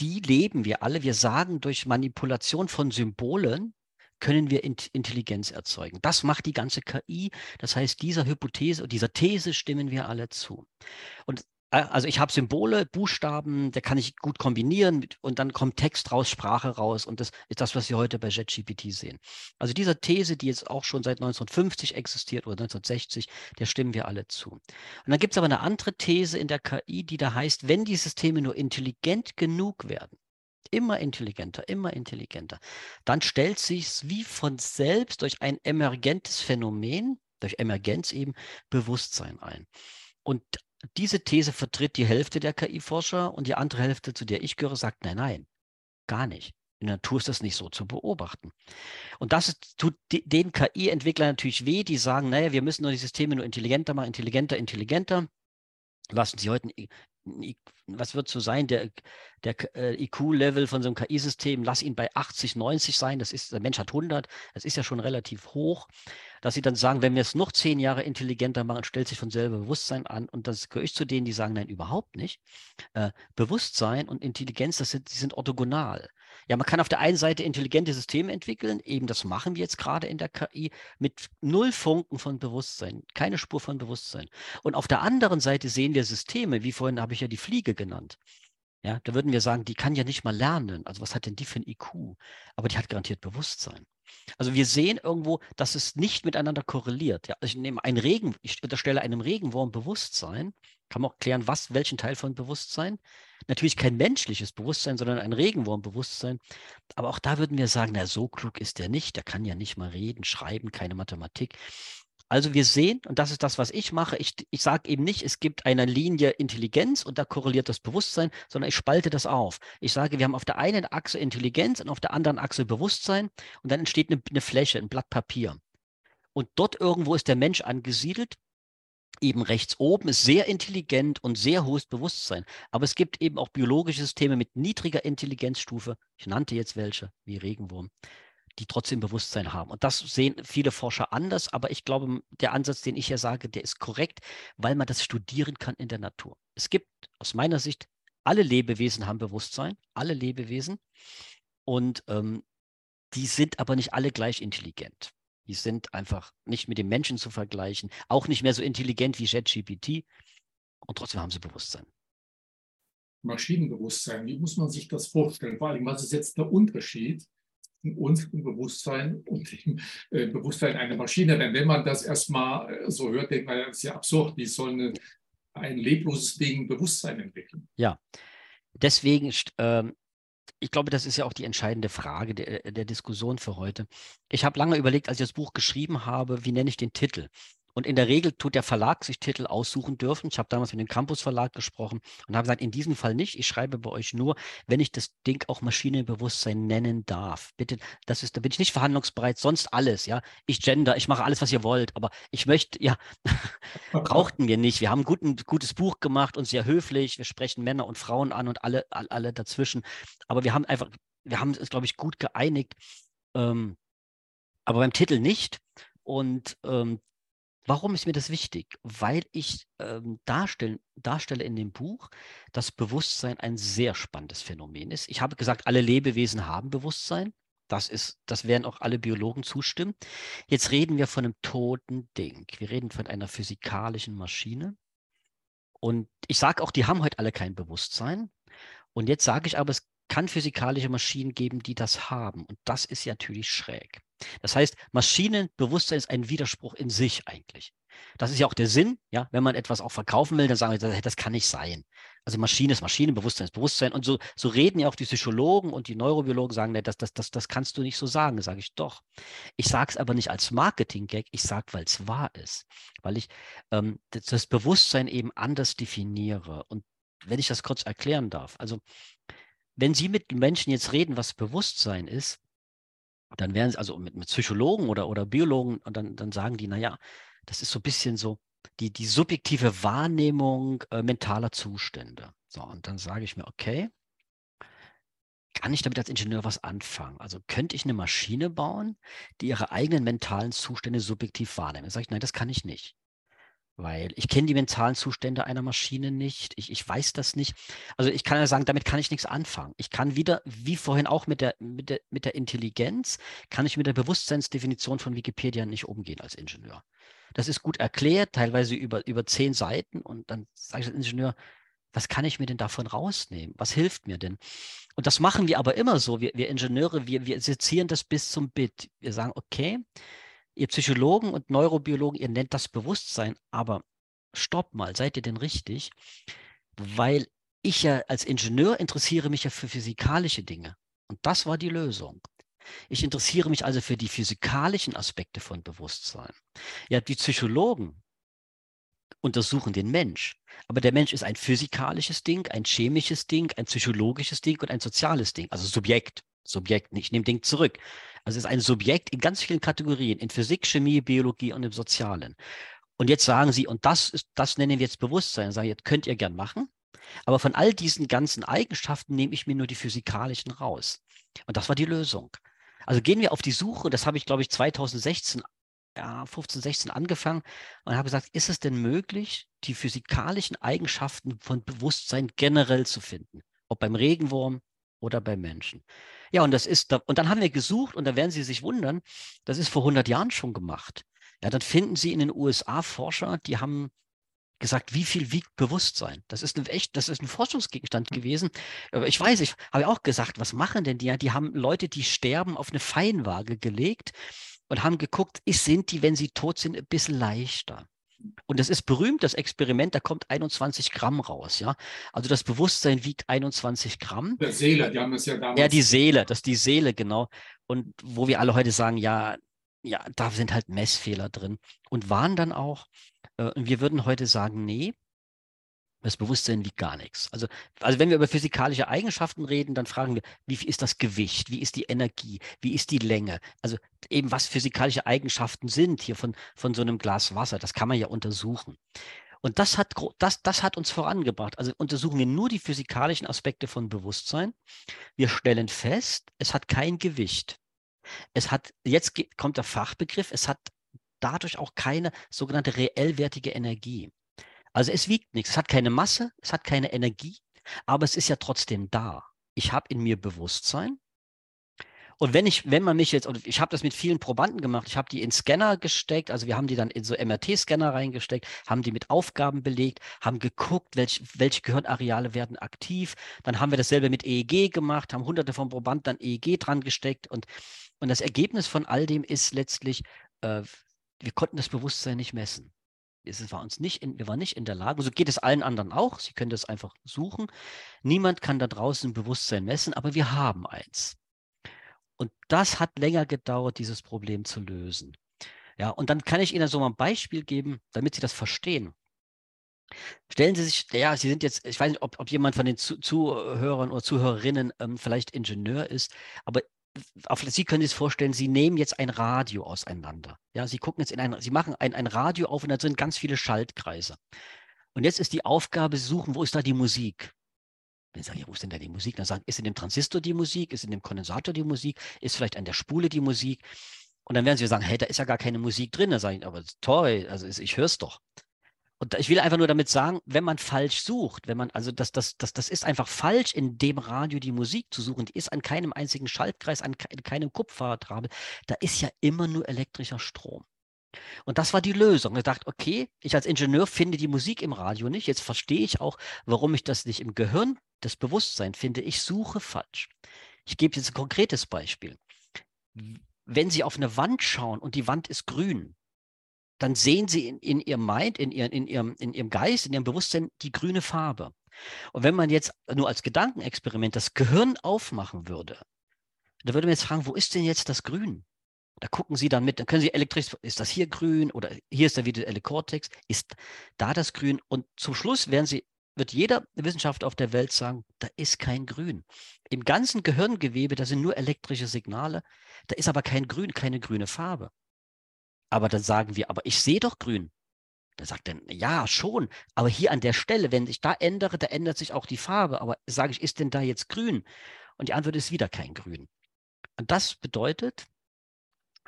die leben wir alle. Wir sagen durch Manipulation von Symbolen, können wir Intelligenz erzeugen. Das macht die ganze KI. Das heißt, dieser Hypothese, dieser These stimmen wir alle zu. Und äh, also ich habe Symbole, Buchstaben, der kann ich gut kombinieren und dann kommt Text raus, Sprache raus und das ist das, was Sie heute bei JetGPT sehen. Also dieser These, die jetzt auch schon seit 1950 existiert oder 1960, der stimmen wir alle zu. Und dann gibt es aber eine andere These in der KI, die da heißt, wenn die Systeme nur intelligent genug werden, immer intelligenter, immer intelligenter. Dann stellt sich wie von selbst durch ein emergentes Phänomen, durch Emergenz eben, Bewusstsein ein. Und diese These vertritt die Hälfte der KI-Forscher und die andere Hälfte, zu der ich gehöre, sagt, nein, nein, gar nicht. In der Natur ist das nicht so zu beobachten. Und das tut den KI-Entwicklern natürlich weh, die sagen, naja, wir müssen nur die Systeme nur intelligenter machen, intelligenter, intelligenter. Lassen Sie heute was wird so sein, der, der äh, IQ-Level von so einem KI-System, lass ihn bei 80, 90 sein, das ist, der Mensch hat 100, das ist ja schon relativ hoch, dass sie dann sagen, wenn wir es noch zehn Jahre intelligenter machen, stellt sich von selber Bewusstsein an. Und das gehöre ich zu denen, die sagen, nein, überhaupt nicht. Äh, Bewusstsein und Intelligenz, das sind, die sind orthogonal. Ja, man kann auf der einen Seite intelligente Systeme entwickeln, eben das machen wir jetzt gerade in der KI, mit null Funken von Bewusstsein, keine Spur von Bewusstsein. Und auf der anderen Seite sehen wir Systeme, wie vorhin habe ich ja die Fliege genannt. Ja, da würden wir sagen, die kann ja nicht mal lernen. Also was hat denn die für ein IQ? Aber die hat garantiert Bewusstsein. Also wir sehen irgendwo, dass es nicht miteinander korreliert. Ja, ich nehme einen Regen, ich unterstelle einem Regenwurm Bewusstsein. Kann man auch klären, was, welchen Teil von Bewusstsein? Natürlich kein menschliches Bewusstsein, sondern ein Regenwurmbewusstsein. Aber auch da würden wir sagen, na, so klug ist der nicht. Der kann ja nicht mal reden, schreiben, keine Mathematik. Also wir sehen, und das ist das, was ich mache, ich, ich sage eben nicht, es gibt eine Linie Intelligenz und da korreliert das Bewusstsein, sondern ich spalte das auf. Ich sage, wir haben auf der einen Achse Intelligenz und auf der anderen Achse Bewusstsein und dann entsteht eine, eine Fläche, ein Blatt Papier. Und dort irgendwo ist der Mensch angesiedelt eben rechts oben ist sehr intelligent und sehr hohes Bewusstsein. Aber es gibt eben auch biologische Systeme mit niedriger Intelligenzstufe. Ich nannte jetzt welche, wie Regenwurm die trotzdem Bewusstsein haben. Und das sehen viele Forscher anders, aber ich glaube, der Ansatz, den ich hier sage, der ist korrekt, weil man das studieren kann in der Natur. Es gibt aus meiner Sicht, alle Lebewesen haben Bewusstsein, alle Lebewesen. Und ähm, die sind aber nicht alle gleich intelligent. Die sind einfach nicht mit dem Menschen zu vergleichen, auch nicht mehr so intelligent wie JetGPT. Und trotzdem haben sie Bewusstsein. Maschinenbewusstsein, wie muss man sich das vorstellen? Vor allem, was ist jetzt der Unterschied unserem Bewusstsein und dem äh, Bewusstsein einer Maschine. Denn wenn man das erstmal äh, so hört, denkt man, das ist ja absurd. Wie soll eine, ein lebloses Ding Bewusstsein entwickeln? Ja, deswegen, ähm, ich glaube, das ist ja auch die entscheidende Frage der, der Diskussion für heute. Ich habe lange überlegt, als ich das Buch geschrieben habe, wie nenne ich den Titel? Und in der Regel tut der Verlag sich Titel aussuchen dürfen. Ich habe damals mit dem Campus Verlag gesprochen und habe gesagt, in diesem Fall nicht. Ich schreibe bei euch nur, wenn ich das Ding auch Maschinenbewusstsein nennen darf. Bitte, das ist, da bin ich nicht verhandlungsbereit, sonst alles, ja. Ich gender, ich mache alles, was ihr wollt, aber ich möchte, ja, (laughs) brauchten wir nicht. Wir haben ein gutes Buch gemacht und sehr höflich. Wir sprechen Männer und Frauen an und alle, alle dazwischen. Aber wir haben einfach, wir haben es, glaube ich, gut geeinigt. Ähm, aber beim Titel nicht. Und ähm, Warum ist mir das wichtig? Weil ich ähm, darstellen, darstelle in dem Buch, dass Bewusstsein ein sehr spannendes Phänomen ist. Ich habe gesagt, alle Lebewesen haben Bewusstsein. Das ist, das werden auch alle Biologen zustimmen. Jetzt reden wir von einem toten Ding. Wir reden von einer physikalischen Maschine. Und ich sage auch, die haben heute alle kein Bewusstsein. Und jetzt sage ich aber, es kann physikalische Maschinen geben, die das haben. Und das ist ja natürlich schräg. Das heißt, Maschinenbewusstsein ist ein Widerspruch in sich eigentlich. Das ist ja auch der Sinn, ja, wenn man etwas auch verkaufen will, dann sagen wir, das kann nicht sein. Also Maschine ist Maschine, Bewusstsein ist Bewusstsein. Und so, so reden ja auch die Psychologen und die Neurobiologen, sagen, das, das, das, das kannst du nicht so sagen. Sage ich doch. Ich sage es aber nicht als Marketing-Gag, ich sage, weil es wahr ist. Weil ich ähm, das, das Bewusstsein eben anders definiere. Und wenn ich das kurz erklären darf, also wenn Sie mit Menschen jetzt reden, was Bewusstsein ist, dann werden sie, also mit, mit Psychologen oder, oder Biologen, und dann, dann sagen die, naja, das ist so ein bisschen so die, die subjektive Wahrnehmung äh, mentaler Zustände. So, und dann sage ich mir, okay, kann ich damit als Ingenieur was anfangen? Also könnte ich eine Maschine bauen, die ihre eigenen mentalen Zustände subjektiv wahrnimmt? Dann sage ich, nein, das kann ich nicht weil ich kenne die mentalen Zustände einer Maschine nicht. Ich, ich weiß das nicht. Also ich kann ja sagen, damit kann ich nichts anfangen. Ich kann wieder, wie vorhin auch mit der, mit der, mit der Intelligenz, kann ich mit der Bewusstseinsdefinition von Wikipedia nicht umgehen als Ingenieur. Das ist gut erklärt, teilweise über, über zehn Seiten. Und dann sage ich als Ingenieur, was kann ich mir denn davon rausnehmen? Was hilft mir denn? Und das machen wir aber immer so. Wir, wir Ingenieure, wir, wir sezieren das bis zum Bit. Wir sagen, okay, ihr Psychologen und Neurobiologen, ihr nennt das Bewusstsein, aber stopp mal, seid ihr denn richtig? Weil ich ja als Ingenieur interessiere mich ja für physikalische Dinge. Und das war die Lösung. Ich interessiere mich also für die physikalischen Aspekte von Bewusstsein. Ja, die Psychologen untersuchen den Mensch. Aber der Mensch ist ein physikalisches Ding, ein chemisches Ding, ein psychologisches Ding und ein soziales Ding, also Subjekt. Subjekt, ich nehme Ding zurück. Also es ist ein Subjekt in ganz vielen Kategorien, in Physik, Chemie, Biologie und im Sozialen. Und jetzt sagen Sie, und das ist, das nennen wir jetzt Bewusstsein, sagen, jetzt könnt ihr gern machen. Aber von all diesen ganzen Eigenschaften nehme ich mir nur die physikalischen raus. Und das war die Lösung. Also gehen wir auf die Suche, das habe ich, glaube ich, 2016, ja, 15, 16 angefangen und habe gesagt, ist es denn möglich, die physikalischen Eigenschaften von Bewusstsein generell zu finden? Ob beim Regenwurm oder beim Menschen. Ja, und das ist, und dann haben wir gesucht und da werden Sie sich wundern, das ist vor 100 Jahren schon gemacht. Ja, dann finden Sie in den USA Forscher, die haben gesagt, wie viel wiegt Bewusstsein? Das ist ein echt, das ist ein Forschungsgegenstand gewesen. Ich weiß, ich habe auch gesagt, was machen denn die? Die haben Leute, die sterben, auf eine Feinwaage gelegt und haben geguckt, ist, sind die, wenn sie tot sind, ein bisschen leichter. Und das ist berühmt, das Experiment, da kommt 21 Gramm raus, ja. Also das Bewusstsein wiegt 21 Gramm. Der Seele, die haben es ja damals. Ja, die Seele, das ist die Seele, genau. Und wo wir alle heute sagen, ja, ja, da sind halt Messfehler drin. Und waren dann auch, äh, wir würden heute sagen, nee, das Bewusstsein wiegt gar nichts. Also, also wenn wir über physikalische Eigenschaften reden, dann fragen wir, wie ist das Gewicht, wie ist die Energie, wie ist die Länge? Also eben was physikalische Eigenschaften sind hier von, von so einem Glas Wasser, das kann man ja untersuchen. Und das hat, das, das hat uns vorangebracht. Also untersuchen wir nur die physikalischen Aspekte von Bewusstsein. Wir stellen fest, es hat kein Gewicht. Es hat, jetzt kommt der Fachbegriff, es hat dadurch auch keine sogenannte reellwertige Energie. Also es wiegt nichts, es hat keine Masse, es hat keine Energie, aber es ist ja trotzdem da. Ich habe in mir Bewusstsein. Und wenn ich, wenn man mich jetzt, und ich habe das mit vielen Probanden gemacht, ich habe die in Scanner gesteckt, also wir haben die dann in so MRT-Scanner reingesteckt, haben die mit Aufgaben belegt, haben geguckt, welch, welche Gehirnareale werden aktiv. Dann haben wir dasselbe mit EEG gemacht, haben hunderte von Probanden dann EEG dran gesteckt und, und das Ergebnis von all dem ist letztlich, äh, wir konnten das Bewusstsein nicht messen es war uns nicht in, wir waren nicht in der Lage, so geht es allen anderen auch, Sie können das einfach suchen. Niemand kann da draußen Bewusstsein messen, aber wir haben eins. Und das hat länger gedauert, dieses Problem zu lösen. Ja, und dann kann ich Ihnen so mal ein Beispiel geben, damit Sie das verstehen. Stellen Sie sich, ja, Sie sind jetzt, ich weiß nicht, ob, ob jemand von den Zuhörern oder Zuhörerinnen ähm, vielleicht Ingenieur ist, aber auf, Sie können sich vorstellen, Sie nehmen jetzt ein Radio auseinander. Ja, Sie gucken jetzt in ein, Sie machen ein, ein Radio auf und da sind ganz viele Schaltkreise. Und jetzt ist die Aufgabe, Sie suchen, wo ist da die Musik? Wenn Sie sagen, ja, wo ist denn da die Musik? Dann sagen, ist in dem Transistor die Musik, ist in dem Kondensator die Musik, ist vielleicht an der Spule die Musik? Und dann werden Sie sagen, hey, da ist ja gar keine Musik drin. Dann sage ich, aber toll, also ich höre es doch. Und ich will einfach nur damit sagen, wenn man falsch sucht, wenn man, also das, das, das, das ist einfach falsch, in dem Radio die Musik zu suchen. Die ist an keinem einzigen Schaltkreis, an keinem Kupferdrabel. Da ist ja immer nur elektrischer Strom. Und das war die Lösung. Ich dachte, okay, ich als Ingenieur finde die Musik im Radio nicht. Jetzt verstehe ich auch, warum ich das nicht im Gehirn, das Bewusstsein finde. Ich suche falsch. Ich gebe jetzt ein konkretes Beispiel. Wenn Sie auf eine Wand schauen und die Wand ist grün, dann sehen sie in, in ihrem Mind, in, ihren, in, ihrem, in ihrem Geist, in ihrem Bewusstsein die grüne Farbe. Und wenn man jetzt nur als Gedankenexperiment das Gehirn aufmachen würde, da würde man jetzt fragen, wo ist denn jetzt das Grün? Da gucken Sie dann mit, dann können Sie elektrisch, ist das hier grün oder hier ist der visuelle Kortex, ist da das Grün? Und zum Schluss werden Sie, wird jeder Wissenschaftler auf der Welt sagen, da ist kein Grün. Im ganzen Gehirngewebe, da sind nur elektrische Signale, da ist aber kein Grün, keine grüne Farbe. Aber dann sagen wir, aber ich sehe doch grün. Da sagt er, ja, schon, aber hier an der Stelle, wenn ich da ändere, da ändert sich auch die Farbe. Aber sage ich, ist denn da jetzt grün? Und die Antwort ist wieder kein Grün. Und das bedeutet,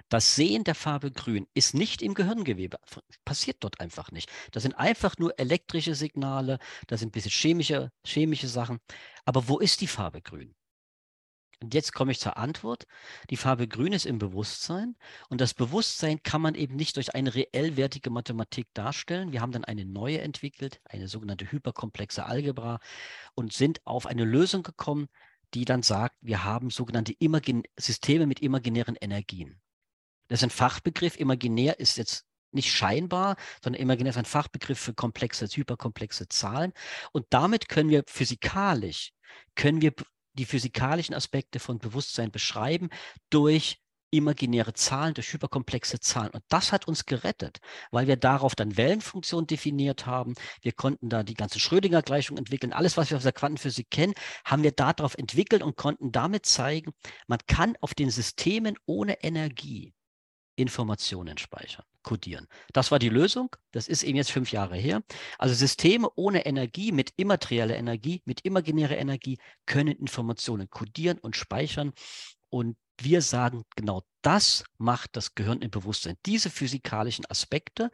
das Sehen der Farbe grün ist nicht im Gehirngewebe. Passiert dort einfach nicht. Das sind einfach nur elektrische Signale, das sind ein bisschen chemische, chemische Sachen. Aber wo ist die Farbe grün? Und jetzt komme ich zur Antwort. Die Farbe Grün ist im Bewusstsein und das Bewusstsein kann man eben nicht durch eine reellwertige Mathematik darstellen. Wir haben dann eine neue entwickelt, eine sogenannte hyperkomplexe Algebra und sind auf eine Lösung gekommen, die dann sagt, wir haben sogenannte Imagin Systeme mit imaginären Energien. Das ist ein Fachbegriff. Imaginär ist jetzt nicht scheinbar, sondern imaginär ist ein Fachbegriff für komplexe, hyperkomplexe Zahlen. Und damit können wir physikalisch, können wir die physikalischen Aspekte von Bewusstsein beschreiben durch imaginäre Zahlen, durch hyperkomplexe Zahlen. Und das hat uns gerettet, weil wir darauf dann Wellenfunktionen definiert haben. Wir konnten da die ganze Schrödinger-Gleichung entwickeln. Alles, was wir aus der Quantenphysik kennen, haben wir darauf entwickelt und konnten damit zeigen, man kann auf den Systemen ohne Energie Informationen speichern, codieren. Das war die Lösung. Das ist eben jetzt fünf Jahre her. Also Systeme ohne Energie, mit immaterieller Energie, mit imaginärer Energie können Informationen codieren und speichern. Und wir sagen, genau das macht das Gehirn im Bewusstsein. Diese physikalischen Aspekte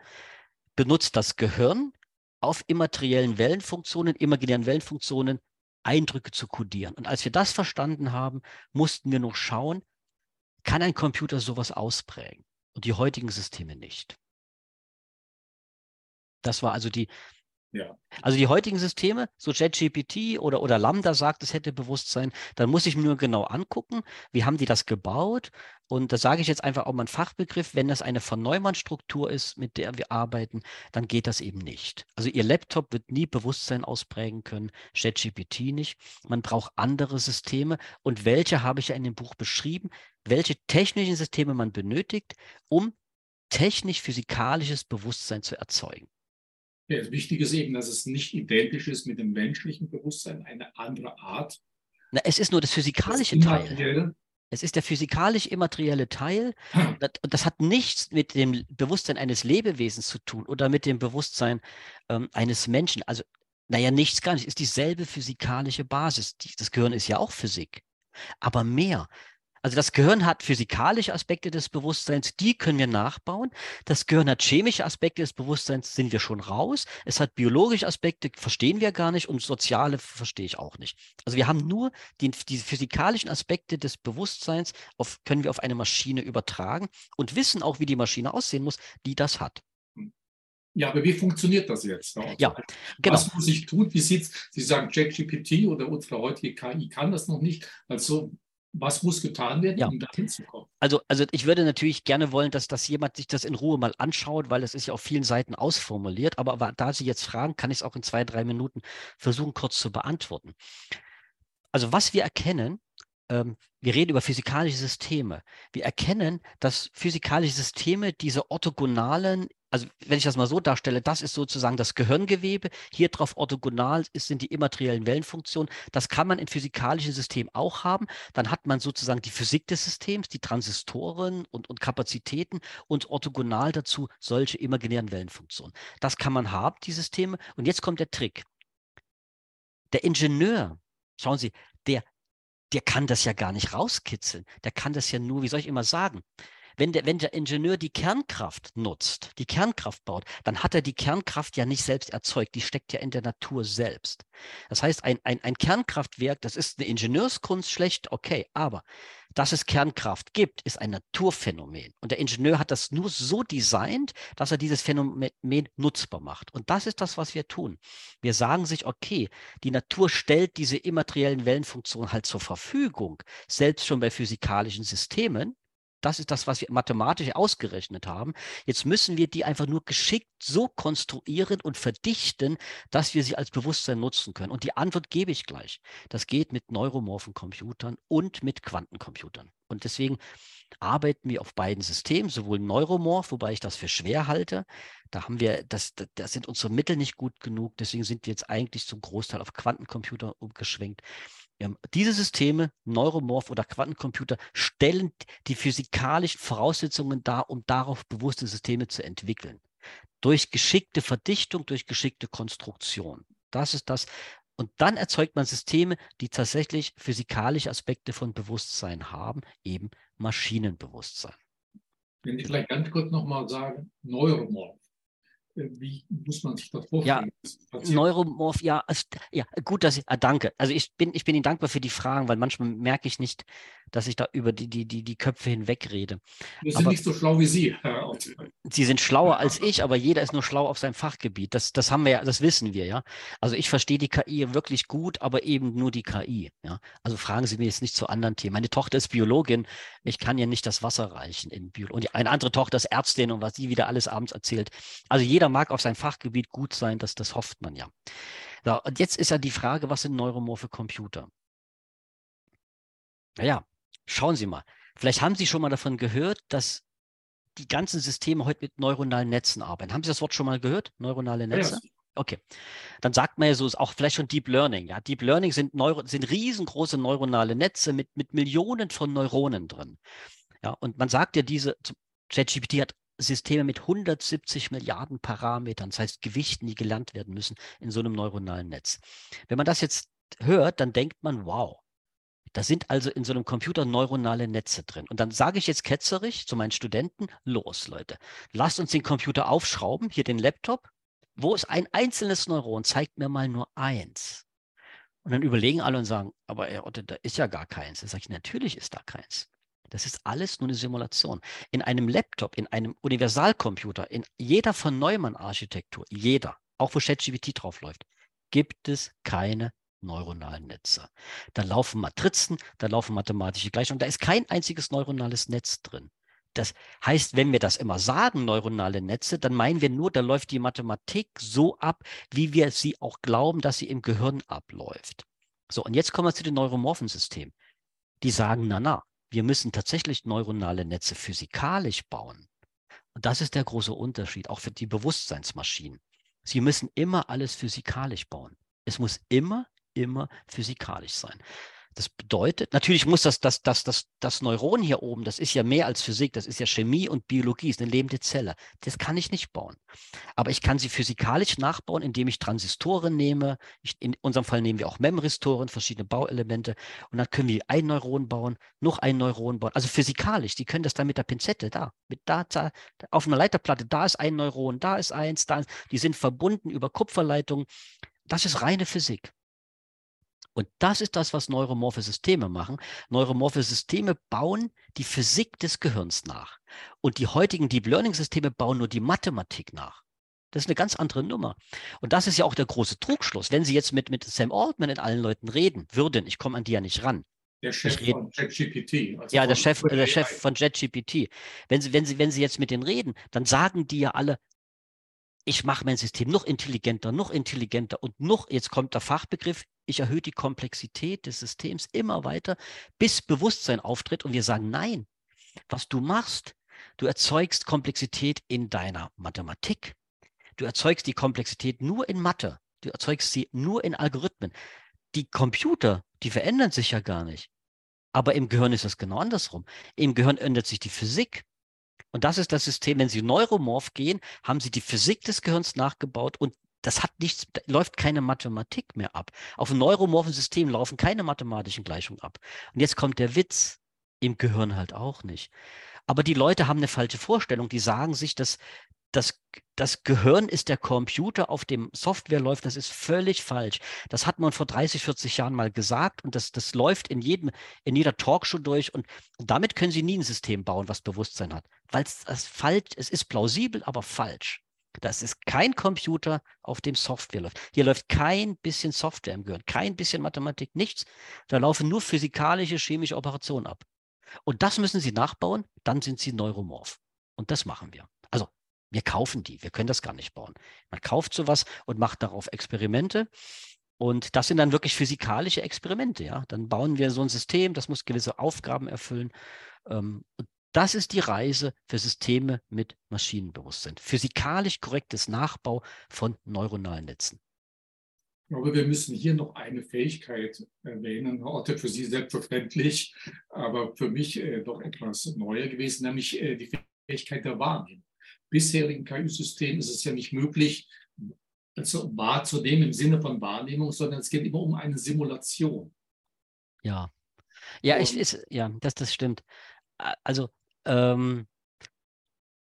benutzt das Gehirn auf immateriellen Wellenfunktionen, imaginären Wellenfunktionen Eindrücke zu codieren. Und als wir das verstanden haben, mussten wir noch schauen, kann ein Computer sowas ausprägen? Und die heutigen Systeme nicht. Das war also die, ja. Also die heutigen Systeme, so JetGPT oder, oder Lambda sagt, es hätte Bewusstsein, dann muss ich mir nur genau angucken, wie haben die das gebaut. Und da sage ich jetzt einfach auch mal einen Fachbegriff, wenn das eine von Neumann-Struktur ist, mit der wir arbeiten, dann geht das eben nicht. Also Ihr Laptop wird nie Bewusstsein ausprägen können, JetGPT nicht. Man braucht andere Systeme. Und welche habe ich ja in dem Buch beschrieben, welche technischen Systeme man benötigt, um technisch-physikalisches Bewusstsein zu erzeugen. Ja, das Wichtige ist eben, dass es nicht identisch ist mit dem menschlichen Bewusstsein, eine andere Art. Na, es ist nur das physikalische das Teil. Es ist der physikalisch immaterielle Teil. Hm. Das, das, hat nichts mit dem Bewusstsein eines Lebewesens zu tun oder mit dem Bewusstsein ähm, eines Menschen. Also, naja, nichts gar nicht. Es ist dieselbe physikalische Basis. Das Gehirn ist ja auch Physik. Aber mehr. Also das Gehirn hat physikalische Aspekte des Bewusstseins, die können wir nachbauen. Das Gehirn hat chemische Aspekte des Bewusstseins, sind wir schon raus. Es hat biologische Aspekte, verstehen wir gar nicht und soziale verstehe ich auch nicht. Also wir haben nur die, die physikalischen Aspekte des Bewusstseins, auf, können wir auf eine Maschine übertragen und wissen auch, wie die Maschine aussehen muss, die das hat. Ja, aber wie funktioniert das jetzt? Ja, genau. Was muss ich tun? Wie sieht es? Sie sagen, ChatGPT oder unsere heutige KI kann das noch nicht. Also was muss getan werden, ja. um da hinzukommen? Also, also ich würde natürlich gerne wollen, dass, dass jemand sich das in Ruhe mal anschaut, weil es ist ja auf vielen Seiten ausformuliert. Aber, aber da Sie jetzt fragen, kann ich es auch in zwei, drei Minuten versuchen, kurz zu beantworten. Also was wir erkennen, ähm, wir reden über physikalische Systeme. Wir erkennen, dass physikalische Systeme diese orthogonalen, also wenn ich das mal so darstelle, das ist sozusagen das Gehirngewebe, hier drauf orthogonal sind die immateriellen Wellenfunktionen. Das kann man in physikalischen Systemen auch haben. Dann hat man sozusagen die Physik des Systems, die Transistoren und, und Kapazitäten und orthogonal dazu solche imaginären Wellenfunktionen. Das kann man haben, die Systeme. Und jetzt kommt der Trick. Der Ingenieur, schauen Sie, der der kann das ja gar nicht rauskitzeln. Der kann das ja nur, wie soll ich immer sagen, wenn der, wenn der Ingenieur die Kernkraft nutzt, die Kernkraft baut, dann hat er die Kernkraft ja nicht selbst erzeugt, die steckt ja in der Natur selbst. Das heißt, ein, ein, ein Kernkraftwerk, das ist eine Ingenieurskunst schlecht, okay, aber dass es Kernkraft gibt, ist ein Naturphänomen. Und der Ingenieur hat das nur so designt, dass er dieses Phänomen nutzbar macht. Und das ist das, was wir tun. Wir sagen sich, okay, die Natur stellt diese immateriellen Wellenfunktionen halt zur Verfügung, selbst schon bei physikalischen Systemen. Das ist das, was wir mathematisch ausgerechnet haben. Jetzt müssen wir die einfach nur geschickt so konstruieren und verdichten, dass wir sie als Bewusstsein nutzen können. Und die Antwort gebe ich gleich. Das geht mit neuromorphen Computern und mit Quantencomputern. Und deswegen arbeiten wir auf beiden Systemen, sowohl neuromorph, wobei ich das für schwer halte. Da haben wir, das, da sind unsere Mittel nicht gut genug. Deswegen sind wir jetzt eigentlich zum Großteil auf Quantencomputer umgeschwenkt. Diese Systeme, Neuromorph oder Quantencomputer, stellen die physikalischen Voraussetzungen dar, um darauf bewusste Systeme zu entwickeln. Durch geschickte Verdichtung, durch geschickte Konstruktion. Das ist das. Und dann erzeugt man Systeme, die tatsächlich physikalische Aspekte von Bewusstsein haben, eben Maschinenbewusstsein. Wenn ich vielleicht ganz kurz nochmal sage, Neuromorph. Äh, wie muss man sich das vorstellen? Ja, Neuromorph, ja, ja, gut, dass ich, ah, danke. Also ich bin, ich bin Ihnen dankbar für die Fragen, weil manchmal merke ich nicht, dass ich da über die, die, die, die Köpfe hinweg rede. Wir sind aber nicht so schlau wie Sie. Sie sind schlauer als ich, aber jeder ist nur schlau auf seinem Fachgebiet. Das, das haben wir ja, das wissen wir, ja. Also ich verstehe die KI wirklich gut, aber eben nur die KI. Ja. Also fragen Sie mir jetzt nicht zu anderen Themen. Meine Tochter ist Biologin, ich kann ja nicht das Wasser reichen in Biologie. Und eine andere Tochter ist Ärztin und was sie wieder alles abends erzählt. Also jeder mag auf sein Fachgebiet gut sein, das, das hofft man ja. So, und jetzt ist ja die Frage, was sind neuromorphe Computer? Naja, Schauen Sie mal. Vielleicht haben Sie schon mal davon gehört, dass die ganzen Systeme heute mit neuronalen Netzen arbeiten. Haben Sie das Wort schon mal gehört? Neuronale Netze? Ja. Okay. Dann sagt man ja so, ist auch vielleicht schon Deep Learning. Ja, Deep Learning sind, Neuro sind riesengroße neuronale Netze mit, mit Millionen von Neuronen drin. Ja, und man sagt ja, diese ChatGPT hat Systeme mit 170 Milliarden Parametern, das heißt Gewichten, die gelernt werden müssen in so einem neuronalen Netz. Wenn man das jetzt hört, dann denkt man, wow, da sind also in so einem Computer neuronale Netze drin. Und dann sage ich jetzt ketzerisch zu meinen Studenten, los Leute, lasst uns den Computer aufschrauben, hier den Laptop. Wo ist ein einzelnes Neuron? Zeigt mir mal nur eins. Und dann überlegen alle und sagen, aber Herr Otte, da ist ja gar keins. Dann sage ich, natürlich ist da keins. Das ist alles nur eine Simulation. In einem Laptop, in einem Universalcomputer, in jeder von Neumann-Architektur, jeder, auch wo ChatGPT draufläuft, gibt es keine neuronalen Netze. Da laufen Matrizen, da laufen mathematische Gleichungen, da ist kein einziges neuronales Netz drin. Das heißt, wenn wir das immer sagen, neuronale Netze, dann meinen wir nur, da läuft die Mathematik so ab, wie wir sie auch glauben, dass sie im Gehirn abläuft. So, und jetzt kommen wir zu den neuromorphen Systemen. Die sagen, na na, wir müssen tatsächlich neuronale Netze physikalisch bauen. Und das ist der große Unterschied, auch für die Bewusstseinsmaschinen. Sie müssen immer alles physikalisch bauen. Es muss immer immer physikalisch sein. Das bedeutet, natürlich muss das, das, das, das, das Neuron hier oben, das ist ja mehr als Physik, das ist ja Chemie und Biologie, ist eine lebende Zelle. Das kann ich nicht bauen. Aber ich kann sie physikalisch nachbauen, indem ich Transistoren nehme. Ich, in unserem Fall nehmen wir auch Memristoren, verschiedene Bauelemente. Und dann können wir ein Neuron bauen, noch ein Neuron bauen. Also physikalisch, die können das dann mit der Pinzette da, mit da, da auf einer Leiterplatte, da ist ein Neuron, da ist eins, da ist, die sind verbunden über Kupferleitungen. Das ist reine Physik. Und das ist das, was neuromorphe Systeme machen. Neuromorphe Systeme bauen die Physik des Gehirns nach. Und die heutigen Deep Learning Systeme bauen nur die Mathematik nach. Das ist eine ganz andere Nummer. Und das ist ja auch der große Trugschluss. Wenn Sie jetzt mit, mit Sam Altman in allen Leuten reden würden, ich komme an die ja nicht ran. Der Chef von JetGPT. Also ja, der Chef, der Chef von JetGPT. Wenn Sie, wenn, Sie, wenn Sie jetzt mit denen reden, dann sagen die ja alle, ich mache mein System noch intelligenter, noch intelligenter und noch, jetzt kommt der Fachbegriff, ich erhöhe die Komplexität des Systems immer weiter, bis Bewusstsein auftritt und wir sagen, nein, was du machst, du erzeugst Komplexität in deiner Mathematik, du erzeugst die Komplexität nur in Mathe, du erzeugst sie nur in Algorithmen. Die Computer, die verändern sich ja gar nicht. Aber im Gehirn ist das genau andersrum. Im Gehirn ändert sich die Physik, und das ist das System, wenn Sie neuromorph gehen, haben Sie die Physik des Gehirns nachgebaut und das hat nichts, da läuft keine Mathematik mehr ab. Auf einem neuromorphen System laufen keine mathematischen Gleichungen ab. Und jetzt kommt der Witz, im Gehirn halt auch nicht. Aber die Leute haben eine falsche Vorstellung. Die sagen sich, dass das, das Gehirn ist der Computer, auf dem Software läuft, das ist völlig falsch. Das hat man vor 30, 40 Jahren mal gesagt und das, das läuft in, jedem, in jeder Talkshow durch und damit können Sie nie ein System bauen, was Bewusstsein hat, weil es falsch, es ist plausibel, aber falsch. Das ist kein Computer, auf dem Software läuft. Hier läuft kein bisschen Software im Gehirn, kein bisschen Mathematik, nichts. Da laufen nur physikalische, chemische Operationen ab. Und das müssen Sie nachbauen, dann sind Sie neuromorph. Und das machen wir. Wir kaufen die, wir können das gar nicht bauen. Man kauft sowas und macht darauf Experimente. Und das sind dann wirklich physikalische Experimente, ja. Dann bauen wir so ein System, das muss gewisse Aufgaben erfüllen. Ähm, und das ist die Reise für Systeme mit Maschinenbewusstsein. Physikalisch korrektes Nachbau von neuronalen Netzen. Aber wir müssen hier noch eine Fähigkeit erwähnen, heute für Sie selbstverständlich, aber für mich äh, doch etwas neuer gewesen, nämlich äh, die Fähigkeit der Wahrnehmung bisherigen KI-System ist es ja nicht möglich, also wahrzunehmen im Sinne von Wahrnehmung, sondern es geht immer um eine Simulation. Ja. Ja, ich, ist, ja das, das stimmt. Also, ähm,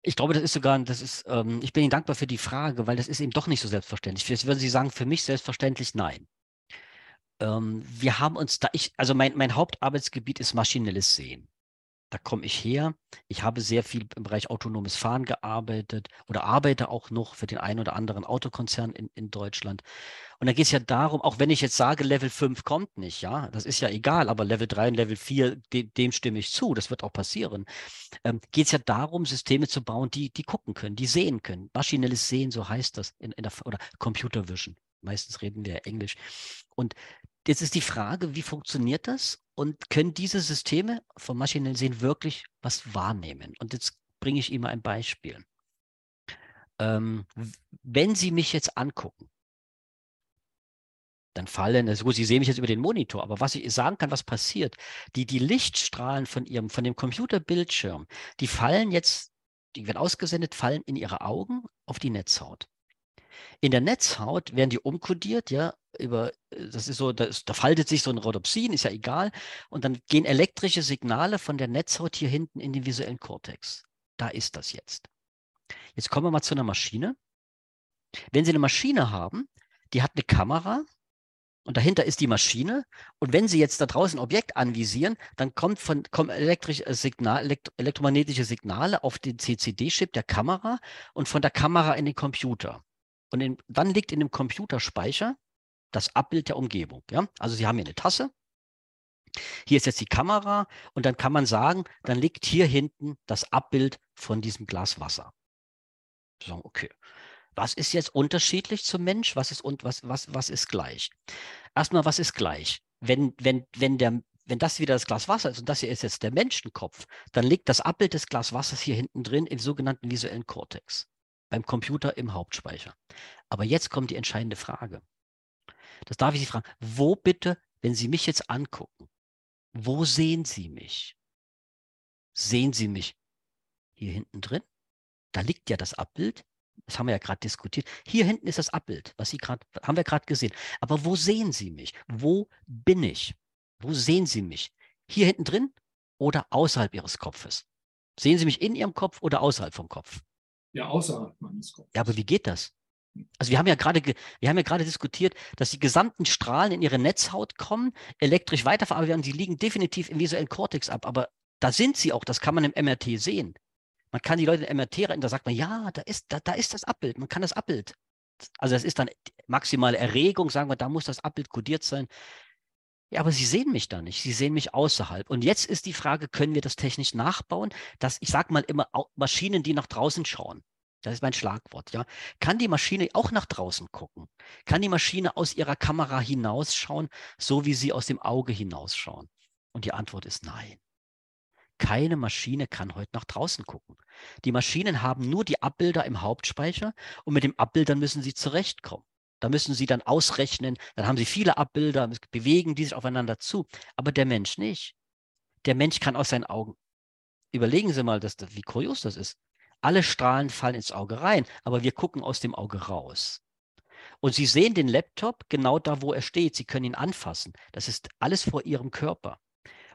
ich glaube, das ist sogar, das ist, ähm, ich bin Ihnen dankbar für die Frage, weil das ist eben doch nicht so selbstverständlich. Jetzt würden Sie sagen, für mich selbstverständlich nein. Ähm, wir haben uns da, ich, also mein, mein Hauptarbeitsgebiet ist maschinelles Sehen da komme ich her. Ich habe sehr viel im Bereich autonomes Fahren gearbeitet oder arbeite auch noch für den einen oder anderen Autokonzern in, in Deutschland. Und da geht es ja darum, auch wenn ich jetzt sage, Level 5 kommt nicht, ja, das ist ja egal, aber Level 3 und Level 4, de, dem stimme ich zu, das wird auch passieren. Ähm, geht es ja darum, Systeme zu bauen, die, die gucken können, die sehen können. Maschinelles Sehen, so heißt das, in, in der, oder Computer Vision. Meistens reden wir Englisch. Und Jetzt ist die Frage, wie funktioniert das? Und können diese Systeme vom maschinellen Sehen wirklich was wahrnehmen? Und jetzt bringe ich Ihnen mal ein Beispiel. Ähm, wenn Sie mich jetzt angucken, dann fallen, also Sie sehen mich jetzt über den Monitor, aber was ich sagen kann, was passiert, die, die Lichtstrahlen von Ihrem, von dem Computerbildschirm, die fallen jetzt, die werden ausgesendet, fallen in Ihre Augen auf die Netzhaut. In der Netzhaut werden die umkodiert, ja, über, äh, das ist so, das, da faltet sich so ein Rhodopsin, ist ja egal. Und dann gehen elektrische Signale von der Netzhaut hier hinten in den visuellen Kortex. Da ist das jetzt. Jetzt kommen wir mal zu einer Maschine. Wenn Sie eine Maschine haben, die hat eine Kamera und dahinter ist die Maschine. Und wenn Sie jetzt da draußen ein Objekt anvisieren, dann kommt von, kommen elektrische äh, Signal, elekt elektromagnetische Signale auf den CCD-Chip der Kamera und von der Kamera in den Computer. Und in, dann liegt in dem Computerspeicher das Abbild der Umgebung. Ja? Also Sie haben hier eine Tasse. Hier ist jetzt die Kamera und dann kann man sagen, dann liegt hier hinten das Abbild von diesem Glas Wasser. So, okay. Was ist jetzt unterschiedlich zum Mensch? Was ist, und was, was, was ist gleich? Erstmal, was ist gleich? Wenn, wenn, wenn, der, wenn das wieder das Glas Wasser ist und das hier ist jetzt der Menschenkopf, dann liegt das Abbild des Glas Wassers hier hinten drin im sogenannten visuellen Kortex beim Computer im Hauptspeicher. Aber jetzt kommt die entscheidende Frage. Das darf ich Sie fragen. Wo bitte, wenn Sie mich jetzt angucken, wo sehen Sie mich? Sehen Sie mich hier hinten drin? Da liegt ja das Abbild. Das haben wir ja gerade diskutiert. Hier hinten ist das Abbild, was Sie gerade, haben wir gerade gesehen. Aber wo sehen Sie mich? Wo bin ich? Wo sehen Sie mich? Hier hinten drin oder außerhalb Ihres Kopfes? Sehen Sie mich in Ihrem Kopf oder außerhalb vom Kopf? Ja, außerhalb meines Kopfes. Ja, aber wie geht das? Also wir haben ja gerade, wir haben ja gerade diskutiert, dass die gesamten Strahlen in ihre Netzhaut kommen, elektrisch weiterverarbeitet werden. Die liegen definitiv im visuellen Kortex ab, aber da sind sie auch. Das kann man im MRT sehen. Man kann die Leute im MRT rein, da sagt man, ja, da ist, da, da ist das Abbild. Man kann das Abbild. Also das ist dann maximale Erregung, sagen wir, da muss das Abbild kodiert sein. Ja, aber Sie sehen mich da nicht. Sie sehen mich außerhalb. Und jetzt ist die Frage, können wir das technisch nachbauen? Dass, ich sage mal immer, Maschinen, die nach draußen schauen. das ist mein Schlagwort, ja, kann die Maschine auch nach draußen gucken? Kann die Maschine aus ihrer Kamera hinausschauen, so wie sie aus dem Auge hinausschauen? Und die Antwort ist nein. Keine Maschine kann heute nach draußen gucken. Die Maschinen haben nur die Abbilder im Hauptspeicher und mit den Abbildern müssen sie zurechtkommen. Da müssen sie dann ausrechnen, dann haben sie viele Abbilder, bewegen die sich aufeinander zu. Aber der Mensch nicht. Der Mensch kann aus seinen Augen, überlegen Sie mal, dass, wie kurios das ist. Alle Strahlen fallen ins Auge rein, aber wir gucken aus dem Auge raus. Und Sie sehen den Laptop genau da, wo er steht. Sie können ihn anfassen. Das ist alles vor Ihrem Körper.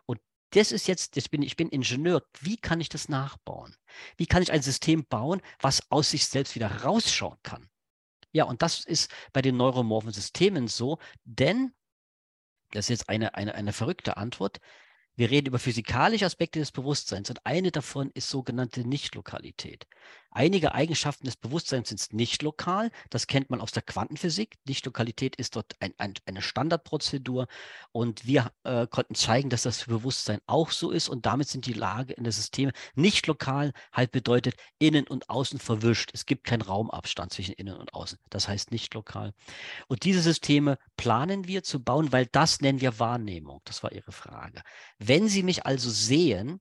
Und das ist jetzt, das bin, ich bin Ingenieur. Wie kann ich das nachbauen? Wie kann ich ein System bauen, was aus sich selbst wieder rausschauen kann? Ja, und das ist bei den neuromorphen Systemen so, denn, das ist jetzt eine, eine, eine verrückte Antwort, wir reden über physikalische Aspekte des Bewusstseins und eine davon ist sogenannte Nichtlokalität. Einige Eigenschaften des Bewusstseins sind nicht lokal. Das kennt man aus der Quantenphysik. Nichtlokalität ist dort ein, ein, eine Standardprozedur. Und wir äh, konnten zeigen, dass das Bewusstsein auch so ist. Und damit sind die Lage in der Systeme nicht lokal, halt bedeutet innen und außen verwischt. Es gibt keinen Raumabstand zwischen innen und außen. Das heißt nicht lokal. Und diese Systeme planen wir zu bauen, weil das nennen wir Wahrnehmung. Das war Ihre Frage. Wenn Sie mich also sehen,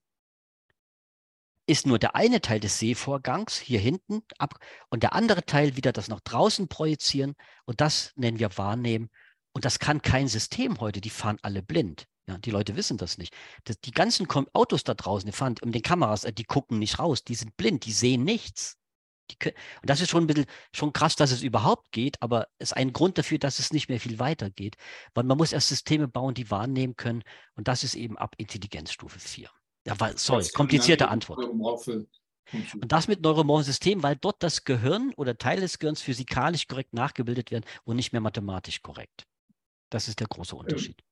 ist nur der eine Teil des Sehvorgangs hier hinten ab und der andere Teil wieder das nach draußen projizieren und das nennen wir wahrnehmen. Und das kann kein System heute, die fahren alle blind. Ja, die Leute wissen das nicht. Das, die ganzen Autos da draußen, die fahren mit den Kameras, äh, die gucken nicht raus, die sind blind, die sehen nichts. Die können, und das ist schon ein bisschen schon krass, dass es überhaupt geht, aber es ist ein Grund dafür, dass es nicht mehr viel weiter geht. Weil man muss erst Systeme bauen, die wahrnehmen können. Und das ist eben ab Intelligenzstufe 4. Ja, weil, sorry, komplizierte Antwort. Und das mit neuromorphen Systemen, weil dort das Gehirn oder Teile des Gehirns physikalisch korrekt nachgebildet werden und nicht mehr mathematisch korrekt. Das ist der große Unterschied.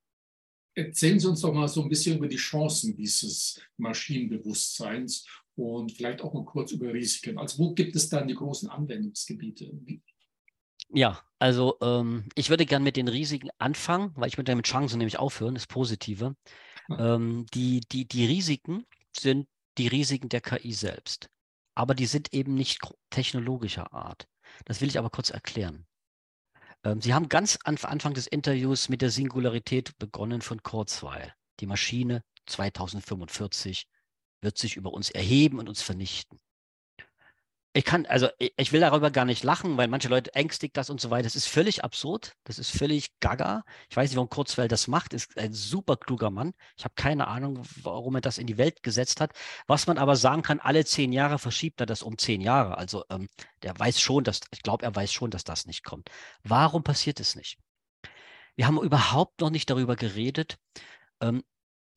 Erzählen Sie uns doch mal so ein bisschen über die Chancen dieses Maschinenbewusstseins und vielleicht auch mal kurz über Risiken. Also wo gibt es dann die großen Anwendungsgebiete? Ja, also ähm, ich würde gerne mit den Risiken anfangen, weil ich mit der mit Chancen nämlich aufhören, das Positive. Ähm, die, die, die Risiken sind die Risiken der KI selbst. Aber die sind eben nicht technologischer Art. Das will ich aber kurz erklären. Ähm, Sie haben ganz am Anfang des Interviews mit der Singularität begonnen von Kurzweil. Die Maschine 2045 wird sich über uns erheben und uns vernichten ich kann, also ich will darüber gar nicht lachen, weil manche Leute ängstigt das und so weiter. Das ist völlig absurd. Das ist völlig gaga. Ich weiß nicht, warum Kurzweil das macht. Ist ein super kluger Mann. Ich habe keine Ahnung, warum er das in die Welt gesetzt hat. Was man aber sagen kann, alle zehn Jahre verschiebt er das um zehn Jahre. Also ähm, der weiß schon, dass, ich glaube, er weiß schon, dass das nicht kommt. Warum passiert es nicht? Wir haben überhaupt noch nicht darüber geredet, ähm,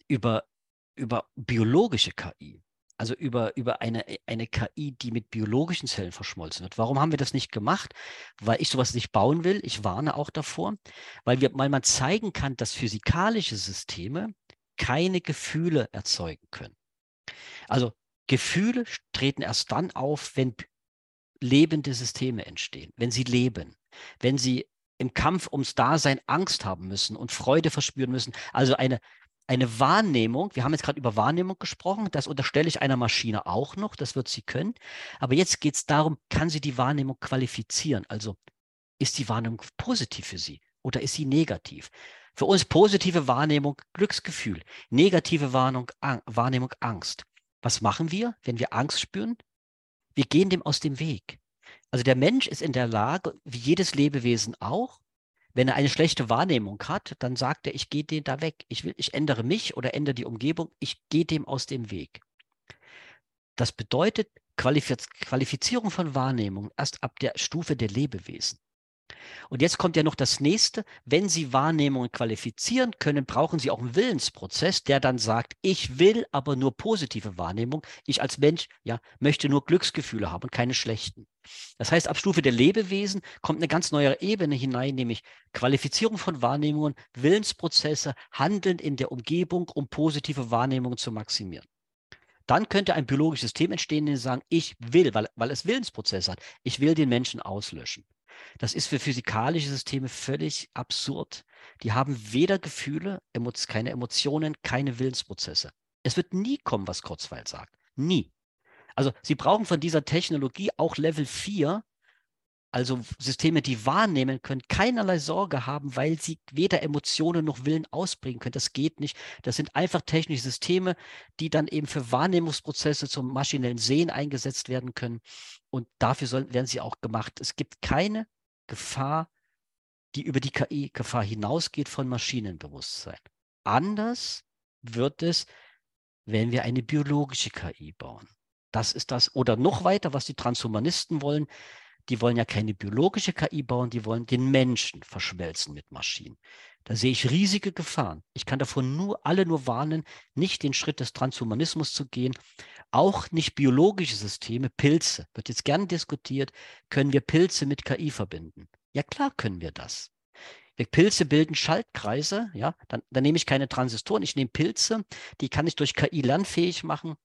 über, über biologische KI also über, über eine, eine KI, die mit biologischen Zellen verschmolzen wird. Warum haben wir das nicht gemacht? Weil ich sowas nicht bauen will. Ich warne auch davor, weil, wir, weil man zeigen kann, dass physikalische Systeme keine Gefühle erzeugen können. Also Gefühle treten erst dann auf, wenn lebende Systeme entstehen, wenn sie leben, wenn sie im Kampf ums Dasein Angst haben müssen und Freude verspüren müssen. Also eine, eine Wahrnehmung, wir haben jetzt gerade über Wahrnehmung gesprochen, das unterstelle ich einer Maschine auch noch, das wird sie können. Aber jetzt geht es darum, kann sie die Wahrnehmung qualifizieren? Also ist die Wahrnehmung positiv für sie oder ist sie negativ? Für uns positive Wahrnehmung Glücksgefühl, negative Wahrnehmung, Wahrnehmung Angst. Was machen wir, wenn wir Angst spüren? Wir gehen dem aus dem Weg. Also der Mensch ist in der Lage, wie jedes Lebewesen auch, wenn er eine schlechte Wahrnehmung hat, dann sagt er, ich gehe den da weg. Ich, will, ich ändere mich oder ändere die Umgebung. Ich gehe dem aus dem Weg. Das bedeutet Qualifiz Qualifizierung von Wahrnehmung erst ab der Stufe der Lebewesen. Und jetzt kommt ja noch das nächste. Wenn Sie Wahrnehmungen qualifizieren können, brauchen Sie auch einen Willensprozess, der dann sagt, ich will aber nur positive Wahrnehmung. Ich als Mensch ja, möchte nur Glücksgefühle haben und keine schlechten. Das heißt, ab Stufe der Lebewesen kommt eine ganz neue Ebene hinein, nämlich Qualifizierung von Wahrnehmungen, Willensprozesse, Handeln in der Umgebung, um positive Wahrnehmungen zu maximieren. Dann könnte ein biologisches System entstehen, das sagen, ich will, weil, weil es Willensprozesse hat, ich will den Menschen auslöschen. Das ist für physikalische Systeme völlig absurd. Die haben weder Gefühle, keine Emotionen, keine Willensprozesse. Es wird nie kommen, was Kurzweil sagt. Nie. Also Sie brauchen von dieser Technologie auch Level 4, also Systeme, die wahrnehmen können, keinerlei Sorge haben, weil sie weder Emotionen noch Willen ausbringen können. Das geht nicht. Das sind einfach technische Systeme, die dann eben für Wahrnehmungsprozesse zum maschinellen Sehen eingesetzt werden können. Und dafür sollen, werden sie auch gemacht. Es gibt keine Gefahr, die über die KI-Gefahr hinausgeht von Maschinenbewusstsein. Anders wird es, wenn wir eine biologische KI bauen. Das ist das. Oder noch weiter, was die Transhumanisten wollen. Die wollen ja keine biologische KI bauen, die wollen den Menschen verschmelzen mit Maschinen. Da sehe ich riesige Gefahren. Ich kann davon nur alle nur warnen, nicht den Schritt des Transhumanismus zu gehen. Auch nicht biologische Systeme, Pilze, wird jetzt gern diskutiert, können wir Pilze mit KI verbinden. Ja klar können wir das. Pilze bilden Schaltkreise, ja, dann, dann nehme ich keine Transistoren, ich nehme Pilze, die kann ich durch KI lernfähig machen,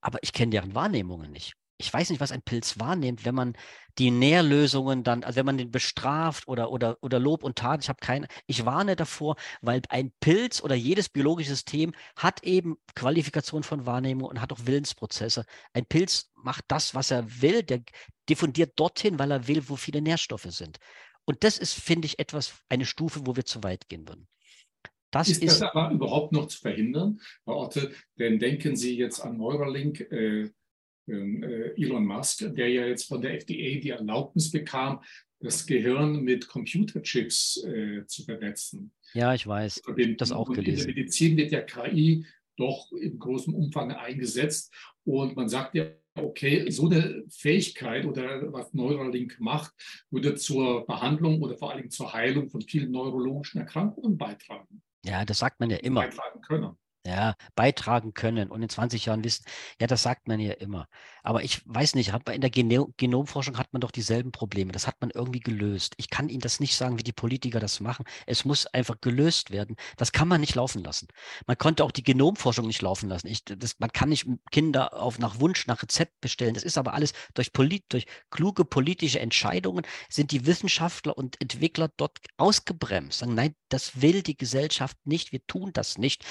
aber ich kenne deren Wahrnehmungen nicht ich weiß nicht, was ein Pilz wahrnimmt, wenn man die Nährlösungen dann, also wenn man den bestraft oder, oder, oder Lob und Tat, ich habe keine, ich warne davor, weil ein Pilz oder jedes biologische System hat eben Qualifikation von Wahrnehmung und hat auch Willensprozesse. Ein Pilz macht das, was er will, der diffundiert dorthin, weil er will, wo viele Nährstoffe sind. Und das ist, finde ich, etwas, eine Stufe, wo wir zu weit gehen würden. Das ist, ist das aber überhaupt noch zu verhindern, Herr Orte? Denn denken Sie jetzt an Neuralink, äh, Elon Musk, der ja jetzt von der FDA die Erlaubnis bekam, das Gehirn mit Computerchips äh, zu vernetzen. Ja, ich weiß. Den, das auch gelesen. In der Medizin wird ja KI doch in großem Umfang eingesetzt und man sagt ja, okay, so eine Fähigkeit oder was Neuralink macht, würde zur Behandlung oder vor allem zur Heilung von vielen neurologischen Erkrankungen beitragen. Ja, das sagt man ja immer. Beitragen können ja, beitragen können und in 20 Jahren wissen, ja, das sagt man ja immer. Aber ich weiß nicht, in der Geno Genomforschung hat man doch dieselben Probleme. Das hat man irgendwie gelöst. Ich kann Ihnen das nicht sagen, wie die Politiker das machen. Es muss einfach gelöst werden. Das kann man nicht laufen lassen. Man konnte auch die Genomforschung nicht laufen lassen. Ich, das, man kann nicht Kinder auf nach Wunsch, nach Rezept bestellen. Das ist aber alles durch, polit, durch kluge politische Entscheidungen sind die Wissenschaftler und Entwickler dort ausgebremst. Sagen, nein, das will die Gesellschaft nicht. Wir tun das nicht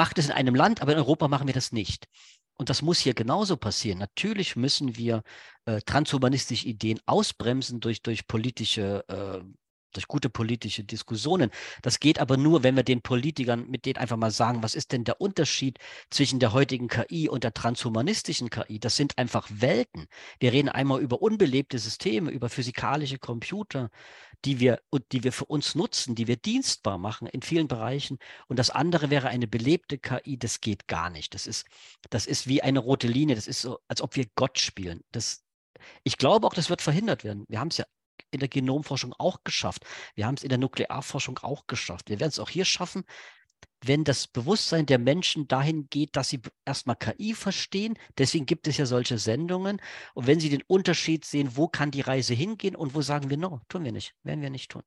macht es in einem Land, aber in Europa machen wir das nicht. Und das muss hier genauso passieren. Natürlich müssen wir äh, transhumanistische Ideen ausbremsen durch, durch politische äh, durch gute politische Diskussionen. Das geht aber nur, wenn wir den Politikern mit denen einfach mal sagen, was ist denn der Unterschied zwischen der heutigen KI und der transhumanistischen KI? Das sind einfach Welten. Wir reden einmal über unbelebte Systeme, über physikalische Computer, die wir, die wir für uns nutzen, die wir dienstbar machen in vielen Bereichen. Und das andere wäre eine belebte KI. Das geht gar nicht. Das ist, das ist wie eine rote Linie. Das ist so, als ob wir Gott spielen. Das, ich glaube auch, das wird verhindert werden. Wir haben es ja in der Genomforschung auch geschafft. Wir haben es in der Nuklearforschung auch geschafft. Wir werden es auch hier schaffen, wenn das Bewusstsein der Menschen dahin geht, dass sie erstmal KI verstehen. Deswegen gibt es ja solche Sendungen. Und wenn sie den Unterschied sehen, wo kann die Reise hingehen und wo sagen wir, no, tun wir nicht, werden wir nicht tun.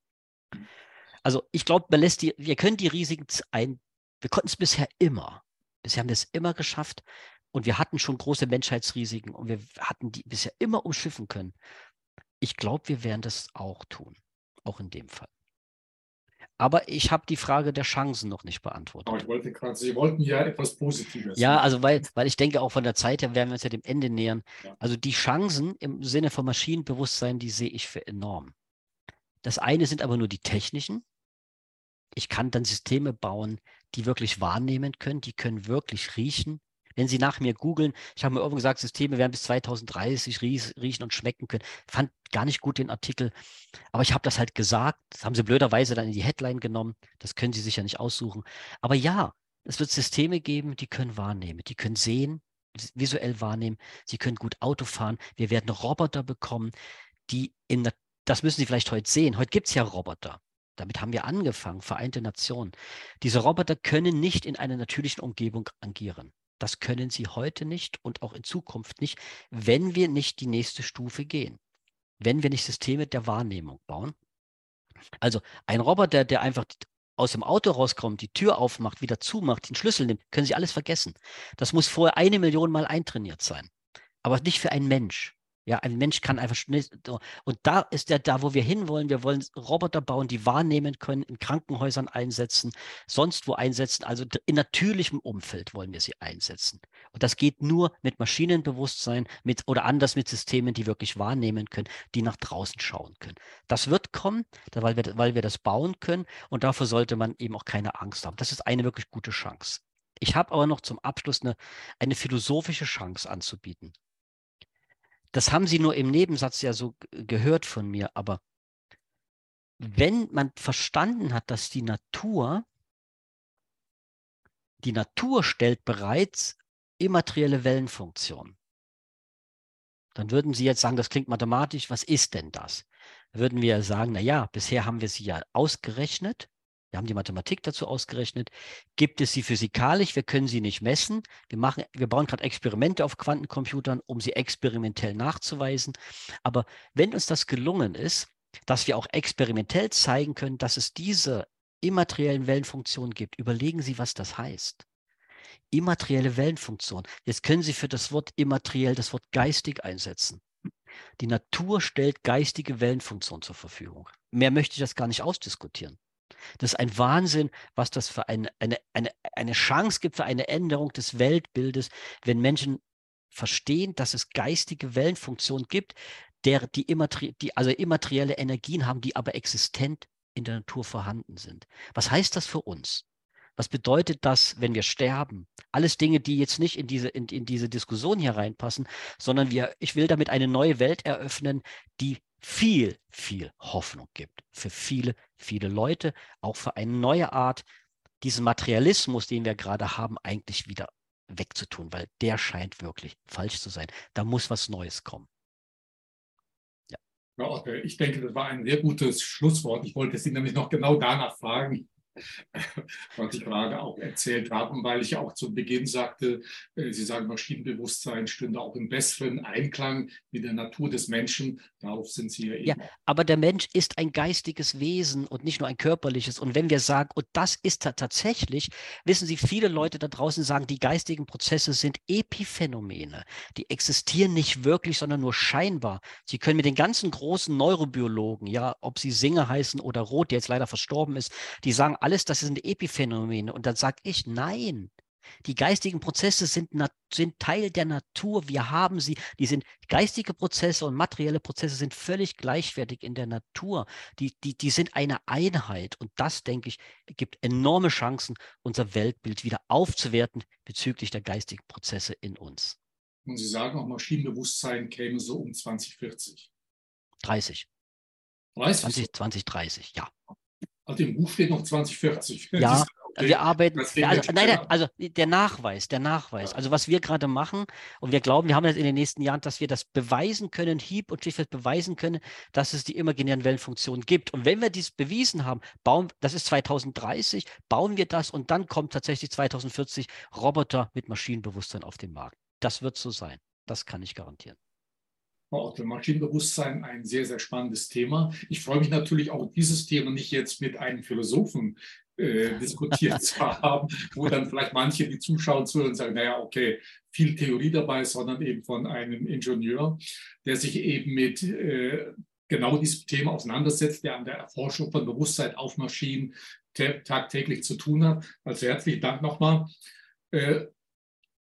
Also ich glaube, man lässt die, wir können die Risiken ein, wir konnten es bisher immer. Bisher haben wir es immer geschafft. Und wir hatten schon große Menschheitsrisiken und wir hatten die bisher immer umschiffen können. Ich glaube, wir werden das auch tun, auch in dem Fall. Aber ich habe die Frage der Chancen noch nicht beantwortet. Aber ich wollte gerade, Sie wollten ja etwas Positives. Ja, also weil, weil ich denke, auch von der Zeit her werden wir uns ja dem Ende nähern. Ja. Also die Chancen im Sinne von Maschinenbewusstsein, die sehe ich für enorm. Das eine sind aber nur die technischen. Ich kann dann Systeme bauen, die wirklich wahrnehmen können, die können wirklich riechen, wenn Sie nach mir googeln, ich habe mir irgendwo gesagt, Systeme werden bis 2030 riechen und schmecken können. Fand gar nicht gut den Artikel, aber ich habe das halt gesagt. Das haben Sie blöderweise dann in die Headline genommen. Das können Sie sich ja nicht aussuchen. Aber ja, es wird Systeme geben, die können wahrnehmen, die können sehen, visuell wahrnehmen, sie können gut Auto fahren. Wir werden Roboter bekommen, die in der, das müssen Sie vielleicht heute sehen. Heute gibt es ja Roboter. Damit haben wir angefangen, Vereinte Nationen. Diese Roboter können nicht in einer natürlichen Umgebung agieren. Das können sie heute nicht und auch in Zukunft nicht, wenn wir nicht die nächste Stufe gehen. Wenn wir nicht Systeme der Wahrnehmung bauen. Also ein Roboter, der einfach aus dem Auto rauskommt, die Tür aufmacht, wieder zumacht, den Schlüssel nimmt, können Sie alles vergessen. Das muss vorher eine Million Mal eintrainiert sein. Aber nicht für einen Mensch. Ja, ein Mensch kann einfach schnell. Und da ist der da, wo wir hinwollen. Wir wollen Roboter bauen, die wahrnehmen können, in Krankenhäusern einsetzen, sonst wo einsetzen. Also in natürlichem Umfeld wollen wir sie einsetzen. Und das geht nur mit Maschinenbewusstsein mit, oder anders mit Systemen, die wirklich wahrnehmen können, die nach draußen schauen können. Das wird kommen, weil wir, weil wir das bauen können. Und dafür sollte man eben auch keine Angst haben. Das ist eine wirklich gute Chance. Ich habe aber noch zum Abschluss eine, eine philosophische Chance anzubieten. Das haben Sie nur im Nebensatz ja so gehört von mir, aber wenn man verstanden hat, dass die Natur, die Natur stellt bereits immaterielle Wellenfunktionen, dann würden Sie jetzt sagen, das klingt mathematisch, was ist denn das? Würden wir sagen, na ja, bisher haben wir sie ja ausgerechnet wir haben die Mathematik dazu ausgerechnet. Gibt es sie physikalisch? Wir können sie nicht messen. Wir, machen, wir bauen gerade Experimente auf Quantencomputern, um sie experimentell nachzuweisen. Aber wenn uns das gelungen ist, dass wir auch experimentell zeigen können, dass es diese immateriellen Wellenfunktionen gibt, überlegen Sie, was das heißt. Immaterielle Wellenfunktion. Jetzt können Sie für das Wort immateriell das Wort geistig einsetzen. Die Natur stellt geistige Wellenfunktionen zur Verfügung. Mehr möchte ich das gar nicht ausdiskutieren. Das ist ein Wahnsinn, was das für eine, eine, eine, eine Chance gibt für eine Änderung des Weltbildes, wenn Menschen verstehen, dass es geistige Wellenfunktionen gibt, der, die, immateri die also immaterielle Energien haben, die aber existent in der Natur vorhanden sind. Was heißt das für uns? Was bedeutet das, wenn wir sterben? Alles Dinge, die jetzt nicht in diese, in, in diese Diskussion hier reinpassen, sondern wir, ich will damit eine neue Welt eröffnen, die viel, viel Hoffnung gibt für viele, viele Leute, auch für eine neue Art, diesen Materialismus, den wir gerade haben, eigentlich wieder wegzutun, weil der scheint wirklich falsch zu sein. Da muss was Neues kommen. Ja. ja ich denke, das war ein sehr gutes Schlusswort. Ich wollte Sie nämlich noch genau danach fragen, (laughs) was ich gerade auch erzählt habe, weil ich auch zu Beginn sagte, äh, Sie sagen, Maschinenbewusstsein stünde auch im besseren Einklang mit der Natur des Menschen. Darauf sind Sie ja eben. Ja, aber der Mensch ist ein geistiges Wesen und nicht nur ein körperliches. Und wenn wir sagen, und das ist tatsächlich, wissen Sie, viele Leute da draußen sagen, die geistigen Prozesse sind Epiphänomene. Die existieren nicht wirklich, sondern nur scheinbar. Sie können mit den ganzen großen Neurobiologen, ja, ob sie Singer heißen oder Roth, der jetzt leider verstorben ist, die sagen, alles, das sind Epiphänomene. Und dann sage ich, nein, die geistigen Prozesse sind, sind, Teil der Natur. Wir haben sie. Die sind geistige Prozesse und materielle Prozesse sind völlig gleichwertig in der Natur. Die, die, die sind eine Einheit. Und das, denke ich, gibt enorme Chancen, unser Weltbild wieder aufzuwerten bezüglich der geistigen Prozesse in uns. Und Sie sagen auch, Maschinenbewusstsein käme so um 2040. 30. 30? 20, 2030, ja. Also im Buch steht noch 2040. (laughs) Ja, wir arbeiten, ja, also, nein, also der Nachweis, der Nachweis. Ja. Also was wir gerade machen und wir glauben, wir haben das in den nächsten Jahren, dass wir das beweisen können, hieb- und schlichtweg beweisen können, dass es die imaginären Wellenfunktionen gibt. Und wenn wir dies bewiesen haben, bauen, das ist 2030, bauen wir das und dann kommt tatsächlich 2040 Roboter mit Maschinenbewusstsein auf den Markt. Das wird so sein. Das kann ich garantieren. Orte. Maschinenbewusstsein ein sehr, sehr spannendes Thema. Ich freue mich natürlich auch, dieses Thema nicht jetzt mit einem Philosophen äh, (laughs) diskutiert zu haben, wo dann vielleicht manche, die zuschauen, zuhören sagen, naja, okay, viel Theorie dabei, sondern eben von einem Ingenieur, der sich eben mit äh, genau diesem Thema auseinandersetzt, der an der Erforschung von Bewusstsein auf Maschinen tagtäglich zu tun hat. Also herzlichen Dank nochmal. Äh,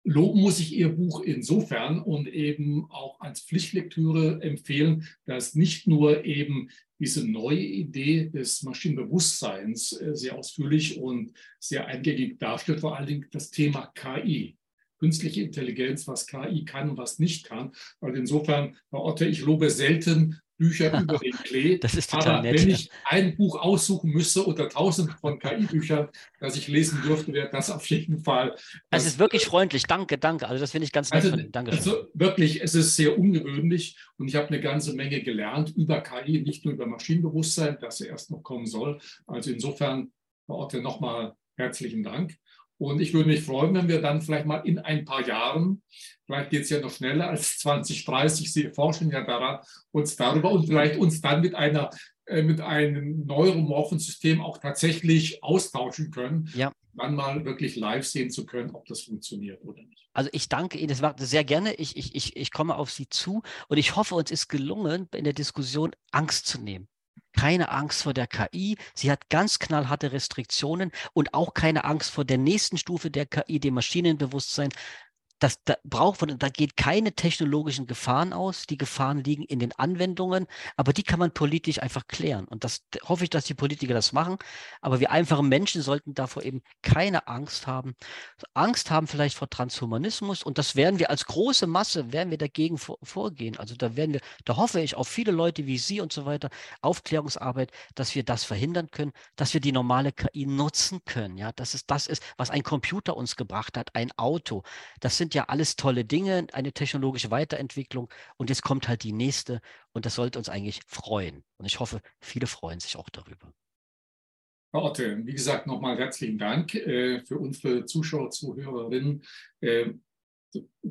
Loben muss ich Ihr Buch insofern und eben auch als Pflichtlektüre empfehlen, dass nicht nur eben diese neue Idee des Maschinenbewusstseins äh, sehr ausführlich und sehr eingängig darstellt, vor allen Dingen das Thema KI. Künstliche Intelligenz, was KI kann und was nicht kann. Und insofern, Herr Otte, ich lobe selten Bücher (laughs) über den Klee. Das ist total Aber nett. wenn ich ein Buch aussuchen müsste unter tausend von KI-Büchern, das ich lesen dürfte, wäre das auf jeden Fall. Es ist wirklich freundlich. Danke, danke. Also das finde ich ganz nett. Also, danke also wirklich, es ist sehr ungewöhnlich und ich habe eine ganze Menge gelernt über KI, nicht nur über Maschinenbewusstsein, das erst noch kommen soll. Also insofern, Frau Otte, nochmal herzlichen Dank. Und ich würde mich freuen, wenn wir dann vielleicht mal in ein paar Jahren, vielleicht geht es ja noch schneller als 2030, Sie forschen ja daran, uns darüber und vielleicht uns dann mit einer äh, mit einem neuromorphen System auch tatsächlich austauschen können, ja. dann mal wirklich live sehen zu können, ob das funktioniert oder nicht. Also ich danke Ihnen, das war sehr gerne. Ich, ich, ich, ich komme auf Sie zu und ich hoffe, uns ist gelungen, in der Diskussion Angst zu nehmen. Keine Angst vor der KI. Sie hat ganz knallharte Restriktionen und auch keine Angst vor der nächsten Stufe der KI, dem Maschinenbewusstsein das, da braucht man, da geht keine technologischen Gefahren aus. Die Gefahren liegen in den Anwendungen, aber die kann man politisch einfach klären. Und das hoffe ich, dass die Politiker das machen. Aber wir einfachen Menschen sollten davor eben keine Angst haben. Angst haben vielleicht vor Transhumanismus und das werden wir als große Masse, werden wir dagegen vor, vorgehen. Also da werden wir, da hoffe ich auf viele Leute wie Sie und so weiter, Aufklärungsarbeit, dass wir das verhindern können, dass wir die normale KI nutzen können. Ja, dass es das ist, was ein Computer uns gebracht hat, ein Auto. Das sind ja alles tolle Dinge, eine technologische Weiterentwicklung und jetzt kommt halt die nächste und das sollte uns eigentlich freuen. Und ich hoffe, viele freuen sich auch darüber. Herr Otte, wie gesagt, nochmal herzlichen Dank äh, für unsere Zuschauer, Zuhörerinnen. Äh,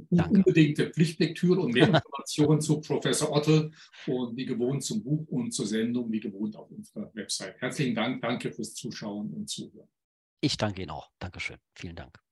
unbedingte Pflichtlektüre und mehr (laughs) Informationen zu Professor Otte und wie gewohnt zum Buch und zur Sendung, wie gewohnt auf unserer Website. Herzlichen Dank, danke fürs Zuschauen und Zuhören. Ich danke Ihnen auch. Dankeschön. Vielen Dank.